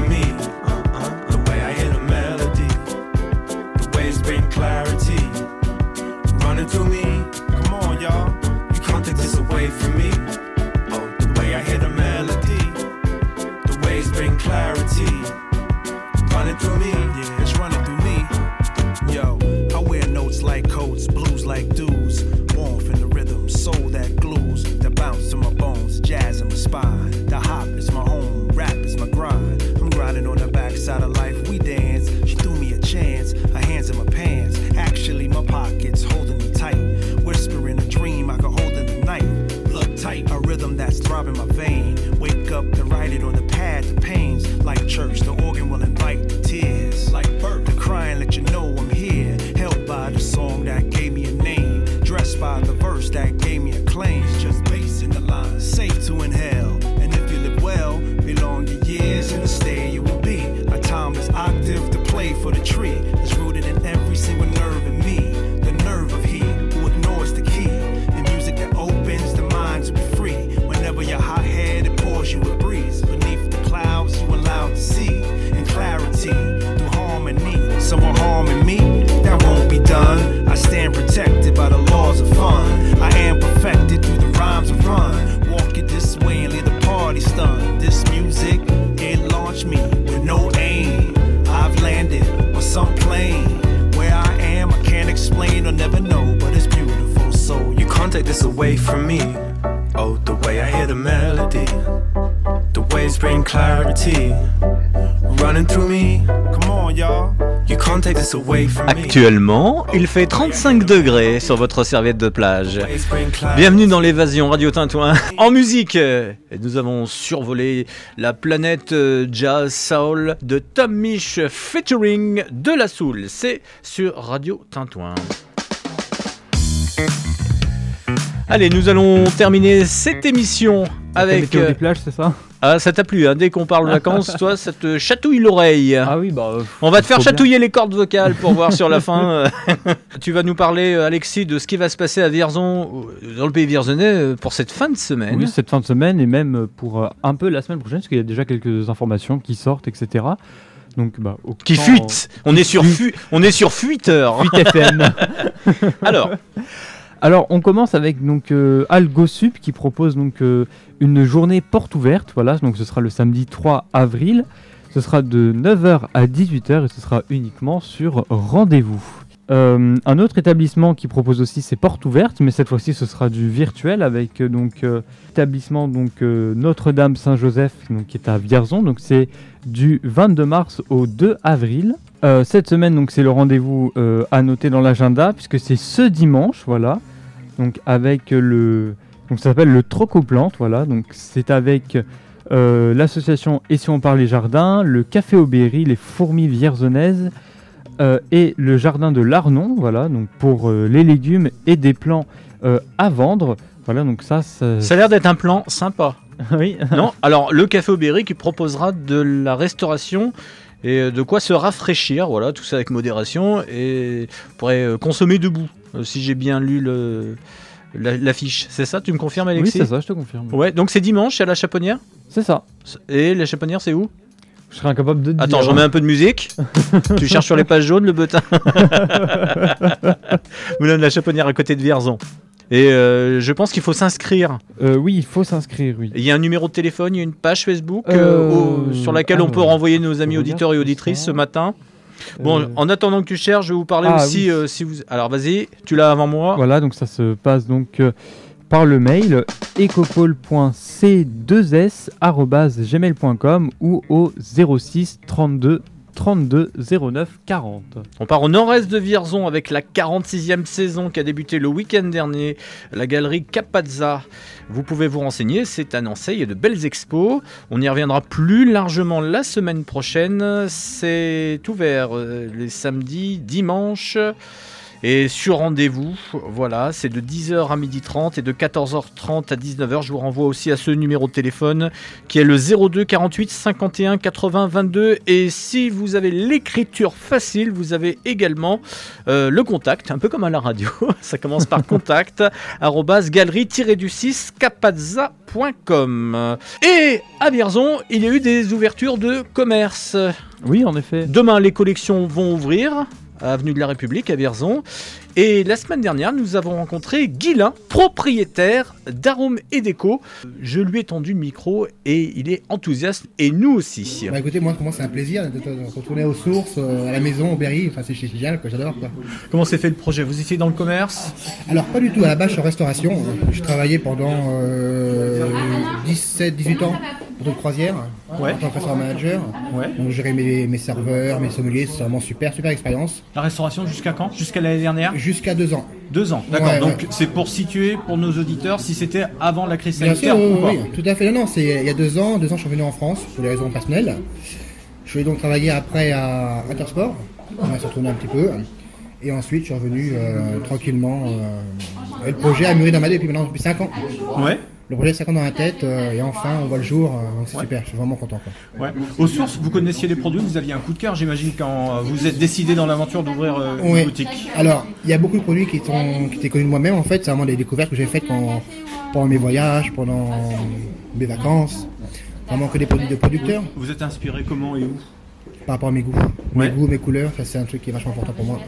me. Actuellement, il fait 35 degrés sur votre serviette de plage. Bienvenue dans l'évasion Radio Tintouin. En musique, nous avons survolé la planète euh, jazz soul de Tom Misch featuring De La Soul. C'est sur Radio Tintouin. Allez, nous allons terminer cette émission avec. météo des euh, plages, c'est ça? Ah, ça t'a plu, hein Dès qu'on parle vacances, toi, ça te chatouille l'oreille. Ah oui, bah. On va te faire bien. chatouiller les cordes vocales pour voir sur la <laughs> fin. euh, tu vas nous parler, euh, Alexis, de ce qui va se passer à Vierzon, euh, dans le pays vierzonais, euh, pour cette fin de semaine. Oui, cette fin de semaine et même pour euh, un peu la semaine prochaine, parce qu'il y a déjà quelques informations qui sortent, etc. Donc, bah, au Qui fuite. On est sur fu- on est sur fuiteur. Fuite FM. <laughs> Alors. Alors, on commence avec donc euh, AlgoSup qui propose donc euh, une journée porte ouverte. Voilà, donc ce sera le samedi 3 avril. Ce sera de 9h à 18h et ce sera uniquement sur rendez-vous. Euh, un autre établissement qui propose aussi ses portes ouvertes, mais cette fois-ci ce sera du virtuel avec euh, donc euh, donc Notre-Dame Saint-Joseph donc qui est à Vierzon. Donc c'est du 22 mars au 2 avril. Euh, cette semaine donc c'est le rendez-vous euh, à noter dans l'agenda puisque c'est ce dimanche, voilà. Donc avec le donc ça s'appelle le Trocoplante, voilà. Donc c'est avec euh, l'association Et si on parle les jardins, le Café Aubéry, les fourmis vierzonaises, euh, et le jardin de l'Arnon, voilà, donc pour les légumes et des plants à vendre. Voilà, donc ça, ça, Ça a l'air d'être un plan sympa. <laughs> oui. Non Alors, le Café Aubéry qui proposera de la restauration et euh, de quoi se rafraîchir, voilà, tout ça avec modération et vous pourrez euh, consommer debout, euh, si j'ai bien lu le la- l'affiche. C'est ça, tu me confirmes Oui, Alexis? c'est ça, je te confirme. Ouais, donc c'est dimanche à la Chaponnière? C'est ça. Et la Chaponnière, c'est où? Je serais incapable de te Attends, j'en mets un peu de musique. <laughs> tu cherches sur les pages jaunes le butin. <laughs> Moulin de la Chaponnière à côté de Vierzon. Et euh, je pense qu'il faut s'inscrire. Euh, oui, il faut s'inscrire, oui. Il y a un numéro de téléphone, il y a une page Facebook euh, au- sur laquelle on peut renvoyer nos amis auditeurs et auditrices ce matin. Bon, Euh, en attendant que tu cherches, je vais vous parler Ah, aussi oui. euh, si vous. Alors vas-y, tu l'as avant moi. Voilà, donc ça se passe donc euh, par le mail ecopole.c2s@gmail.com ou au 06 32 32 09 40. On part au nord-est de Vierzon avec la 46e saison qui a débuté le week-end dernier, la galerie Capazza. Vous pouvez vous renseigner, c'est à il y a de belles expos. On y reviendra plus largement la semaine prochaine. C'est ouvert euh, les samedis, dimanches. Et sur rendez-vous, voilà, c'est de 10h à 12h30 et de 14h30 à 19h. Je vous renvoie aussi à ce numéro de téléphone qui est le 02 48 51 80 22. Et si vous avez l'écriture facile, vous avez également euh, le contact, un peu comme à la radio. <laughs> Ça commence par <laughs> contact, arrobas galerie-du-6 capazza.com. Et à Vierzon, il y a eu des ouvertures de commerce. Oui, en effet. Demain, les collections vont ouvrir. Avenue de la République à Vierzon. Et la semaine dernière, nous avons rencontré Guilain, propriétaire d'Arôme et Déco. Je lui ai tendu le micro et il est enthousiaste et nous aussi. Bah écoutez, moi moi c'est un plaisir de, de- de retourner aux sources, euh, à la maison, au Berry, enfin c'est génial, quoi, j'adore quoi. Comment s'est fait le projet? Vous étiez dans le commerce? Alors pas du tout, à la base je suis en restauration, je travaillais pendant euh, 17-18 ans une croisière, Ouais. en tant que restaurant manager, donc je gérais mes, mes serveurs, mes sommeliers, c'est vraiment super, super expérience. La restauration jusqu'à quand? Jusqu'à l'année dernière? Jusqu'à deux ans. Deux ans, d'accord. Ouais, Donc ouais. c'est pour situer pour nos auditeurs si c'était avant la crise Bien sanitaire sûr, oui, ou pas. oui, oui, tout à fait. Non, non, c'est il y a deux ans. Deux ans, je suis revenu en France pour des raisons personnelles. Je suis donc travailler après à Intersport. On va se retourner un petit peu. Et ensuite, je suis revenu euh, tranquillement. euh, et le projet a mûri dans ma tête depuis maintenant depuis 5 ans. Ouais. Le projet a 5 ans dans la tête euh, et enfin on voit le jour. euh, donc c'est super, je suis vraiment content. Quoi. Ouais. Aux sources, vous connaissiez les produits, vous aviez un coup de cœur, j'imagine, quand euh, vous êtes décidé dans l'aventure d'ouvrir une boutique. Alors, il y a beaucoup de produits qui, sont, qui étaient connus de moi-même en fait. C'est vraiment des découvertes que j'ai faites quand- pendant mes voyages, pendant mes vacances. Vraiment que des produits de producteurs. Vous êtes inspiré comment et où? Par rapport à mes goûts. Mes goûts, mes couleurs, ça c'est un truc qui est vachement important pour moi.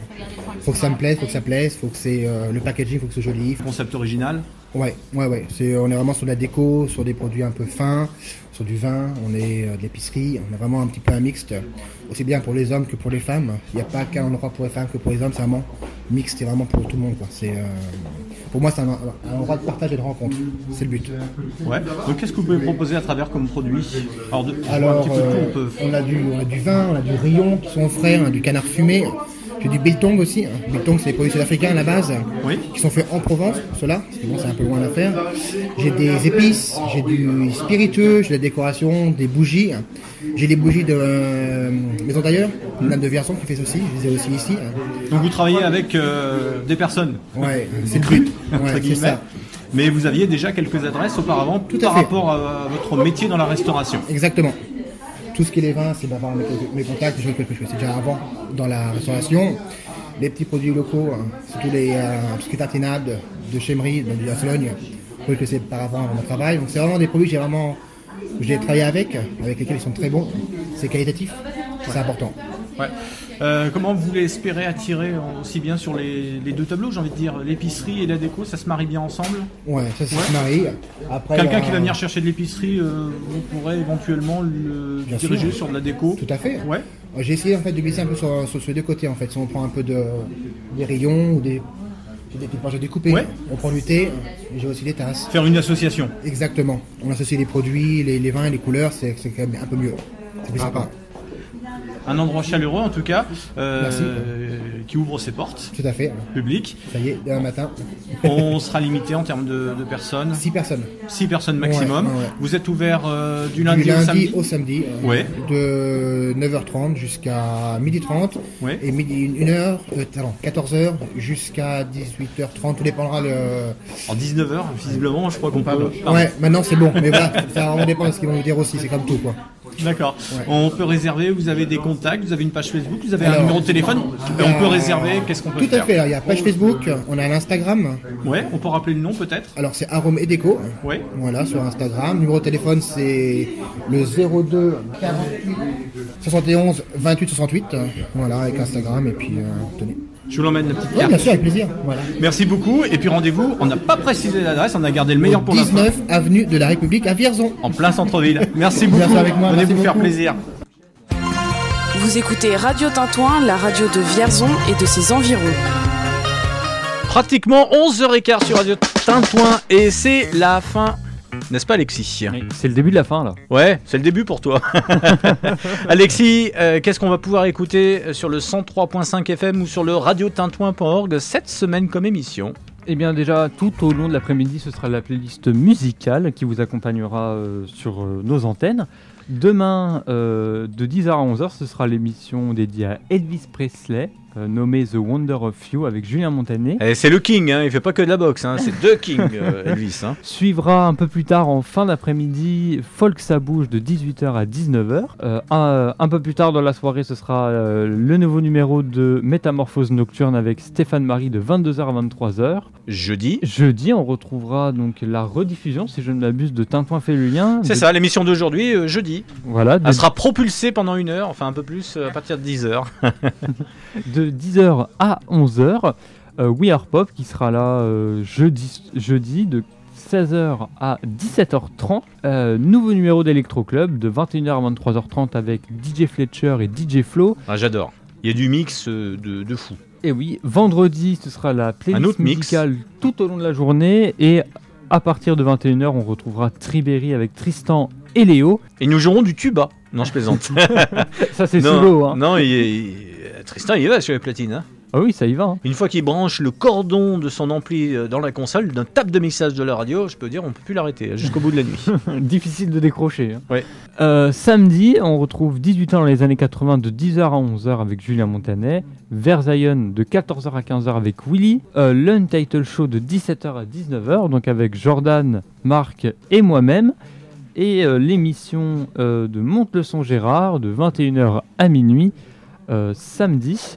Faut que ça me plaise, faut que ça plaise, faut que c'est euh, le packaging, faut que c'est joli. Concept original? Ouais, ouais, ouais. C'est, on est vraiment sur de la déco, sur des produits un peu fins, sur du vin, on est euh, de l'épicerie, on est vraiment un petit peu un mixte, aussi bien pour les hommes que pour les femmes. Il n'y a pas qu'un endroit pour les femmes que pour les hommes, c'est vraiment mixte, c'est vraiment pour tout le monde. Quoi. Euh, pour moi, c'est un, un endroit de partage et de rencontre. C'est le but. Ouais. Donc qu'est-ce que vous pouvez proposer à travers comme produit? Alors, de, euh, on peut. on, a du, on a du vin, on a du rayon qui sont frais, on a du canard fumé. J'ai du biltong aussi. hein. Biltong, c'est des produits sud-africains à la base, qui sont faits en Provence, parce que bon, c'est un peu loin à faire. J'ai des épices, j'ai du spiritueux, j'ai de la décoration, des bougies. J'ai des bougies de euh, Maison d'ailleurs, une dame de Vierzon qui fait ceci, je les ai aussi ici. hein. Donc vous travaillez avec euh, des personnes. Ouais, <laughs> c'est le but. entre Ouais, c'est guillemets. ça. Mais vous aviez déjà quelques adresses auparavant Tout par fait. rapport à, à votre métier dans la restauration. Exactement. Tout ce qui est les vins, c'est d'avoir mes, mes contacts, des choses que je faisais déjà avant dans la restauration. Les petits produits locaux, hein, tous les, euh, tout de, Chemery, de, de la Sologne, que c'est par avant mon travail. Donc c'est vraiment des produits que j'ai vraiment j'ai travaillé avec, avec lesquels ils sont très bons. C'est qualitatif, c'est important. Ouais. Euh, comment vous voulez espérer attirer aussi bien sur les, les deux tableaux, j'ai envie de dire, l'épicerie et la déco, ça se marie bien ensemble Ouais, ça, ça se marie. Après, Quelqu'un euh, qui va venir chercher de l'épicerie, euh, vous pourrez éventuellement le Bien diriger sûr. sur de la déco. Tout à fait. Ouais. Euh, J'ai essayé en fait de glisser un peu sur, sur, ces deux côtés en fait. Si on prend un peu de des rayons ou des j'ai des petites j'ai découpé, Ouais. on prend du thé, et j'ai aussi des tasses. Faire une association. Exactement. On associe les produits, les, les vins, les couleurs, c'est c'est quand même un peu mieux. C'est plus sympa. Un endroit chaleureux en tout cas. Euh, qui ouvre ses portes. Tout à fait. Public. Ça y est, demain matin. On sera limité en termes de, de personnes. 6 personnes. 6 personnes maximum. Ouais, ouais, ouais. Vous êtes ouvert euh, du lundi, du au lundi samedi au samedi. euh, Ouais. De 9h30 jusqu'à 12h30. Ouais. Et midi 1h, euh, pardon, 14h jusqu'à 18h30. Tout dépendra le. En 19h, visiblement, je crois qu'on peut. Ouais, maintenant c'est bon. Mais voilà, ça vraiment dépend de ce qu'ils vont nous dire aussi. C'est comme tout, quoi. D'accord. On peut réserver, vous avez des contacts, vous avez une page Facebook, vous avez un numéro de téléphone, et on peut euh, réserver, qu'est-ce qu'on peut Tout faire à fait. Alors, il y a page Facebook, on a l'Instagram. Ouais, on peut rappeler le nom peut-être Alors c'est Arôme et Déco. Ouais. Voilà, sur Instagram. Numéro de téléphone c'est le 02 48 71 28 68. Voilà, avec Instagram et puis euh, tenez. Je vous l'emmène la petite carte. bien sûr, avec plaisir. Voilà. Merci beaucoup, et puis rendez-vous, on n'a pas précisé l'adresse, on a gardé le meilleur pour la fin. 19 avenue de la République à Vierzon. En plein centre-ville. Merci beaucoup, sûr, avec moi, venez merci vous faire plaisir. Vous écoutez Radio Tintouin, la radio de Vierzon et de ses environs. Pratiquement 11h15 sur Radio Tintouin, et c'est la fin. N'est-ce pas Alexis? C'est le début de la fin là. Ouais, c'est le début pour toi. <laughs> <laughs> Alexis, euh, qu'est-ce qu'on va pouvoir écouter sur le 103.5 FM ou sur le radiotintouin.org cette semaine comme émission? Eh bien déjà, tout au long de l'après-midi, ce sera la playlist musicale qui vous accompagnera euh, sur euh, nos antennes. Demain, euh, de 10h à 11h, ce sera l'émission dédiée à Elvis Presley, euh, nommée The Wonder of You avec Julien Montanet. Eh, C'est le King, hein, il fait pas que de la boxe, hein, c'est The King, euh, <laughs> Elvis. hein. Suivra un peu plus tard en fin d'après-midi Folk ça bouge de 18h à 19h. Euh, un, un peu plus tard dans la soirée, ce sera euh, le nouveau numéro de Métamorphose nocturne avec Stéphane Marie de 22h à 23h. Jeudi. Jeudi, on retrouvera donc la rediffusion, si je ne m'abuse, de Tintouin fait le lien. C'est de- ça, l'émission d'aujourd'hui, jeudi. Voilà, de, Elle sera propulsée pendant une heure, enfin un peu plus, à partir de 10h. <laughs> de 10h à 11h. Euh, We Are Pop qui sera là euh, jeudi, jeudi de 16h à 17h30. Euh, nouveau numéro d'Electro Club de 21h à 23h30 avec DJ Fletcher et DJ Flo. Ah, J'adore. Il y a du mix euh, de, de fou. Et oui, vendredi, ce sera la playlist autre mix. musicale tout au long de la journée. Et à partir de 21h, on retrouvera Triberry avec Tristan et Léo. Et nous jouerons du tuba. Non, je plaisante. <laughs> Ça, c'est Non, solo. Hein. Non, il, il- Tristan, il va sur les platines. hein. Ah oui, ça y va. hein. Une fois qu'il branche le cordon de son ampli euh, dans la console, d'un tape de mixage de la radio, je peux dire, on peut plus l'arrêter hein, jusqu'au bout de la nuit. <laughs> Difficile de décrocher. hein. Ouais. Euh, samedi, on retrouve 18 ans dans les années 80 de 10h à 11h avec Julien Montanet, Versailles de 14h à 15h avec Willy, euh, l'Untitled Show de 17h à 19h, donc avec Jordan, Marc et moi-même, et euh, l'émission euh, de Monte le son Gérard de 21h à minuit samedi.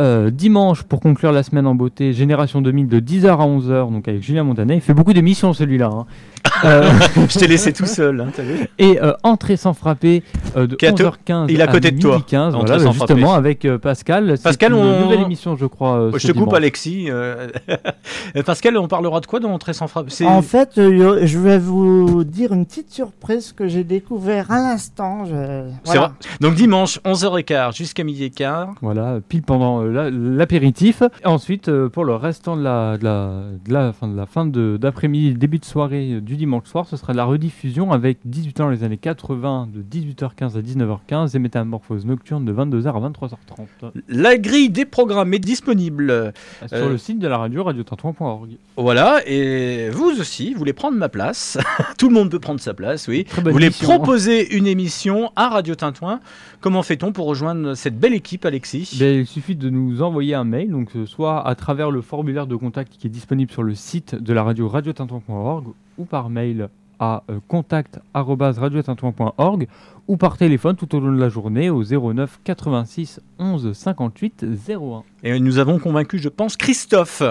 Euh, dimanche, pour conclure la semaine en beauté, Génération 2000 de 10h à 11h, donc avec Julien Montanet. Fait beaucoup d'émissions celui-là. hein. Euh, <laughs> je t'ai laissé tout seul, hein, vu Et euh, Entrée sans frapper euh, de Qui est à te- 11h15 il est à côté de toi, 12h15, Entrée voilà, sans justement frapper. avec euh, Pascal. C'est Pascal, une on- nouvelle émission, je crois. euh, je te coupe. Alexis. euh, <laughs> Pascal, on parlera de quoi dans Très sans frappe C'est- En fait, euh, je vais vous dire une petite surprise que j'ai découvert à l'instant. je- c'est voilà. vrai. Donc dimanche, 11h15 jusqu'à midi et quart. Voilà, pile pendant euh, la- l'apéritif. Et Ensuite, euh, pour le restant de la, de la, de la, fin, de la fin de- d'après-midi, début de soirée du dimanche soir, ce sera la rediffusion avec 18 ans les années 80 de 18h15 à 19h15 et Métamorphose nocturne de 22h à 23h30. La grille des programmes est disponible Sur euh, le site de la radio, radiotintouin.org. Voilà, et vous aussi, vous voulez prendre ma place. <laughs> Tout le monde peut prendre sa place, oui. Vous voulez hein. proposer une émission à Radio Tintouin. Comment fait-on pour rejoindre cette belle équipe, Alexis? Ben, il suffit de nous envoyer un mail, donc euh, soit à travers le formulaire de contact qui est disponible sur le site de la radio radiotintouin.org ou par mail à euh, contact@radiotintouin.org ou par téléphone tout au long de la journée au 09 86 11 58 01. Et nous avons convaincu, je pense, Christophe.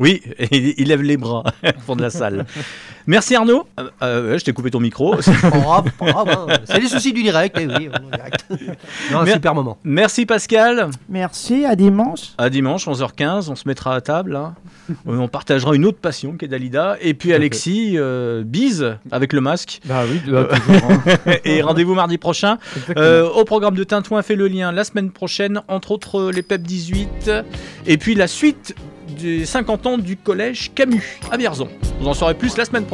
Oui, il lève les bras <laughs> au fond de la salle. Merci Arnaud. Euh, euh, je t'ai coupé ton micro. <laughs> Pas grave, pas grave, hein. <laughs> C'est les soucis du direct, eh oui, on est en direct. <laughs> Non, un Mer- super moment. Merci Pascal. Merci, à dimanche. À dimanche, 11h15, on se mettra à table. hein. on partagera une autre passion qui est Dalida. Et puis Alexis, euh, bise avec le masque. Bah oui, bah, toujours, hein. Et rendez-vous mardi prochain. Exactement. Euh, au programme de Tintouin fait le lien la semaine prochaine, entre autres euh, les PEP 18. Et puis la suite des 50 ans du collège Camus à Vierzon. Vous en saurez plus la semaine prochaine.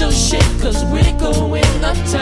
your shit, cause we're going uptown. time.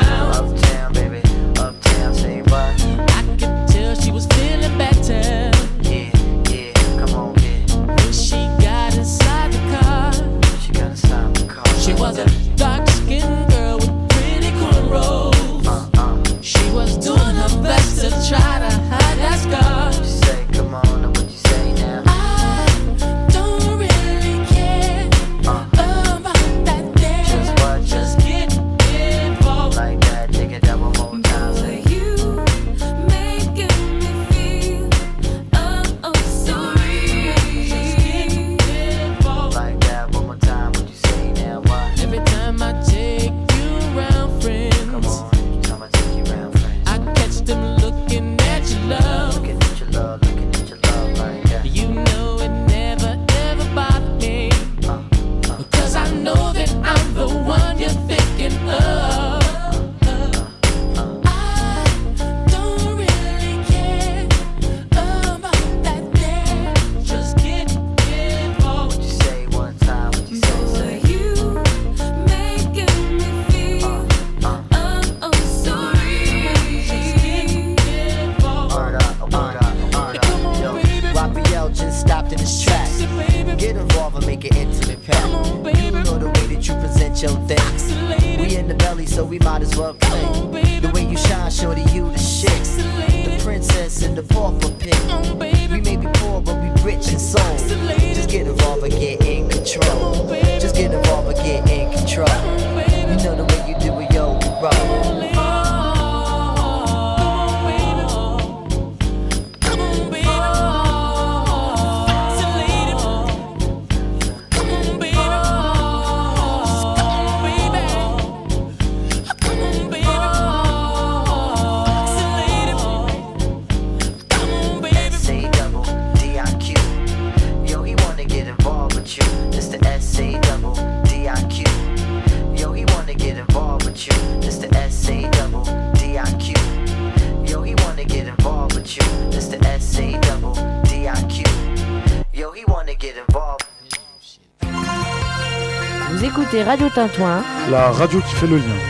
Radio Tintouin. La radio qui fait le lien.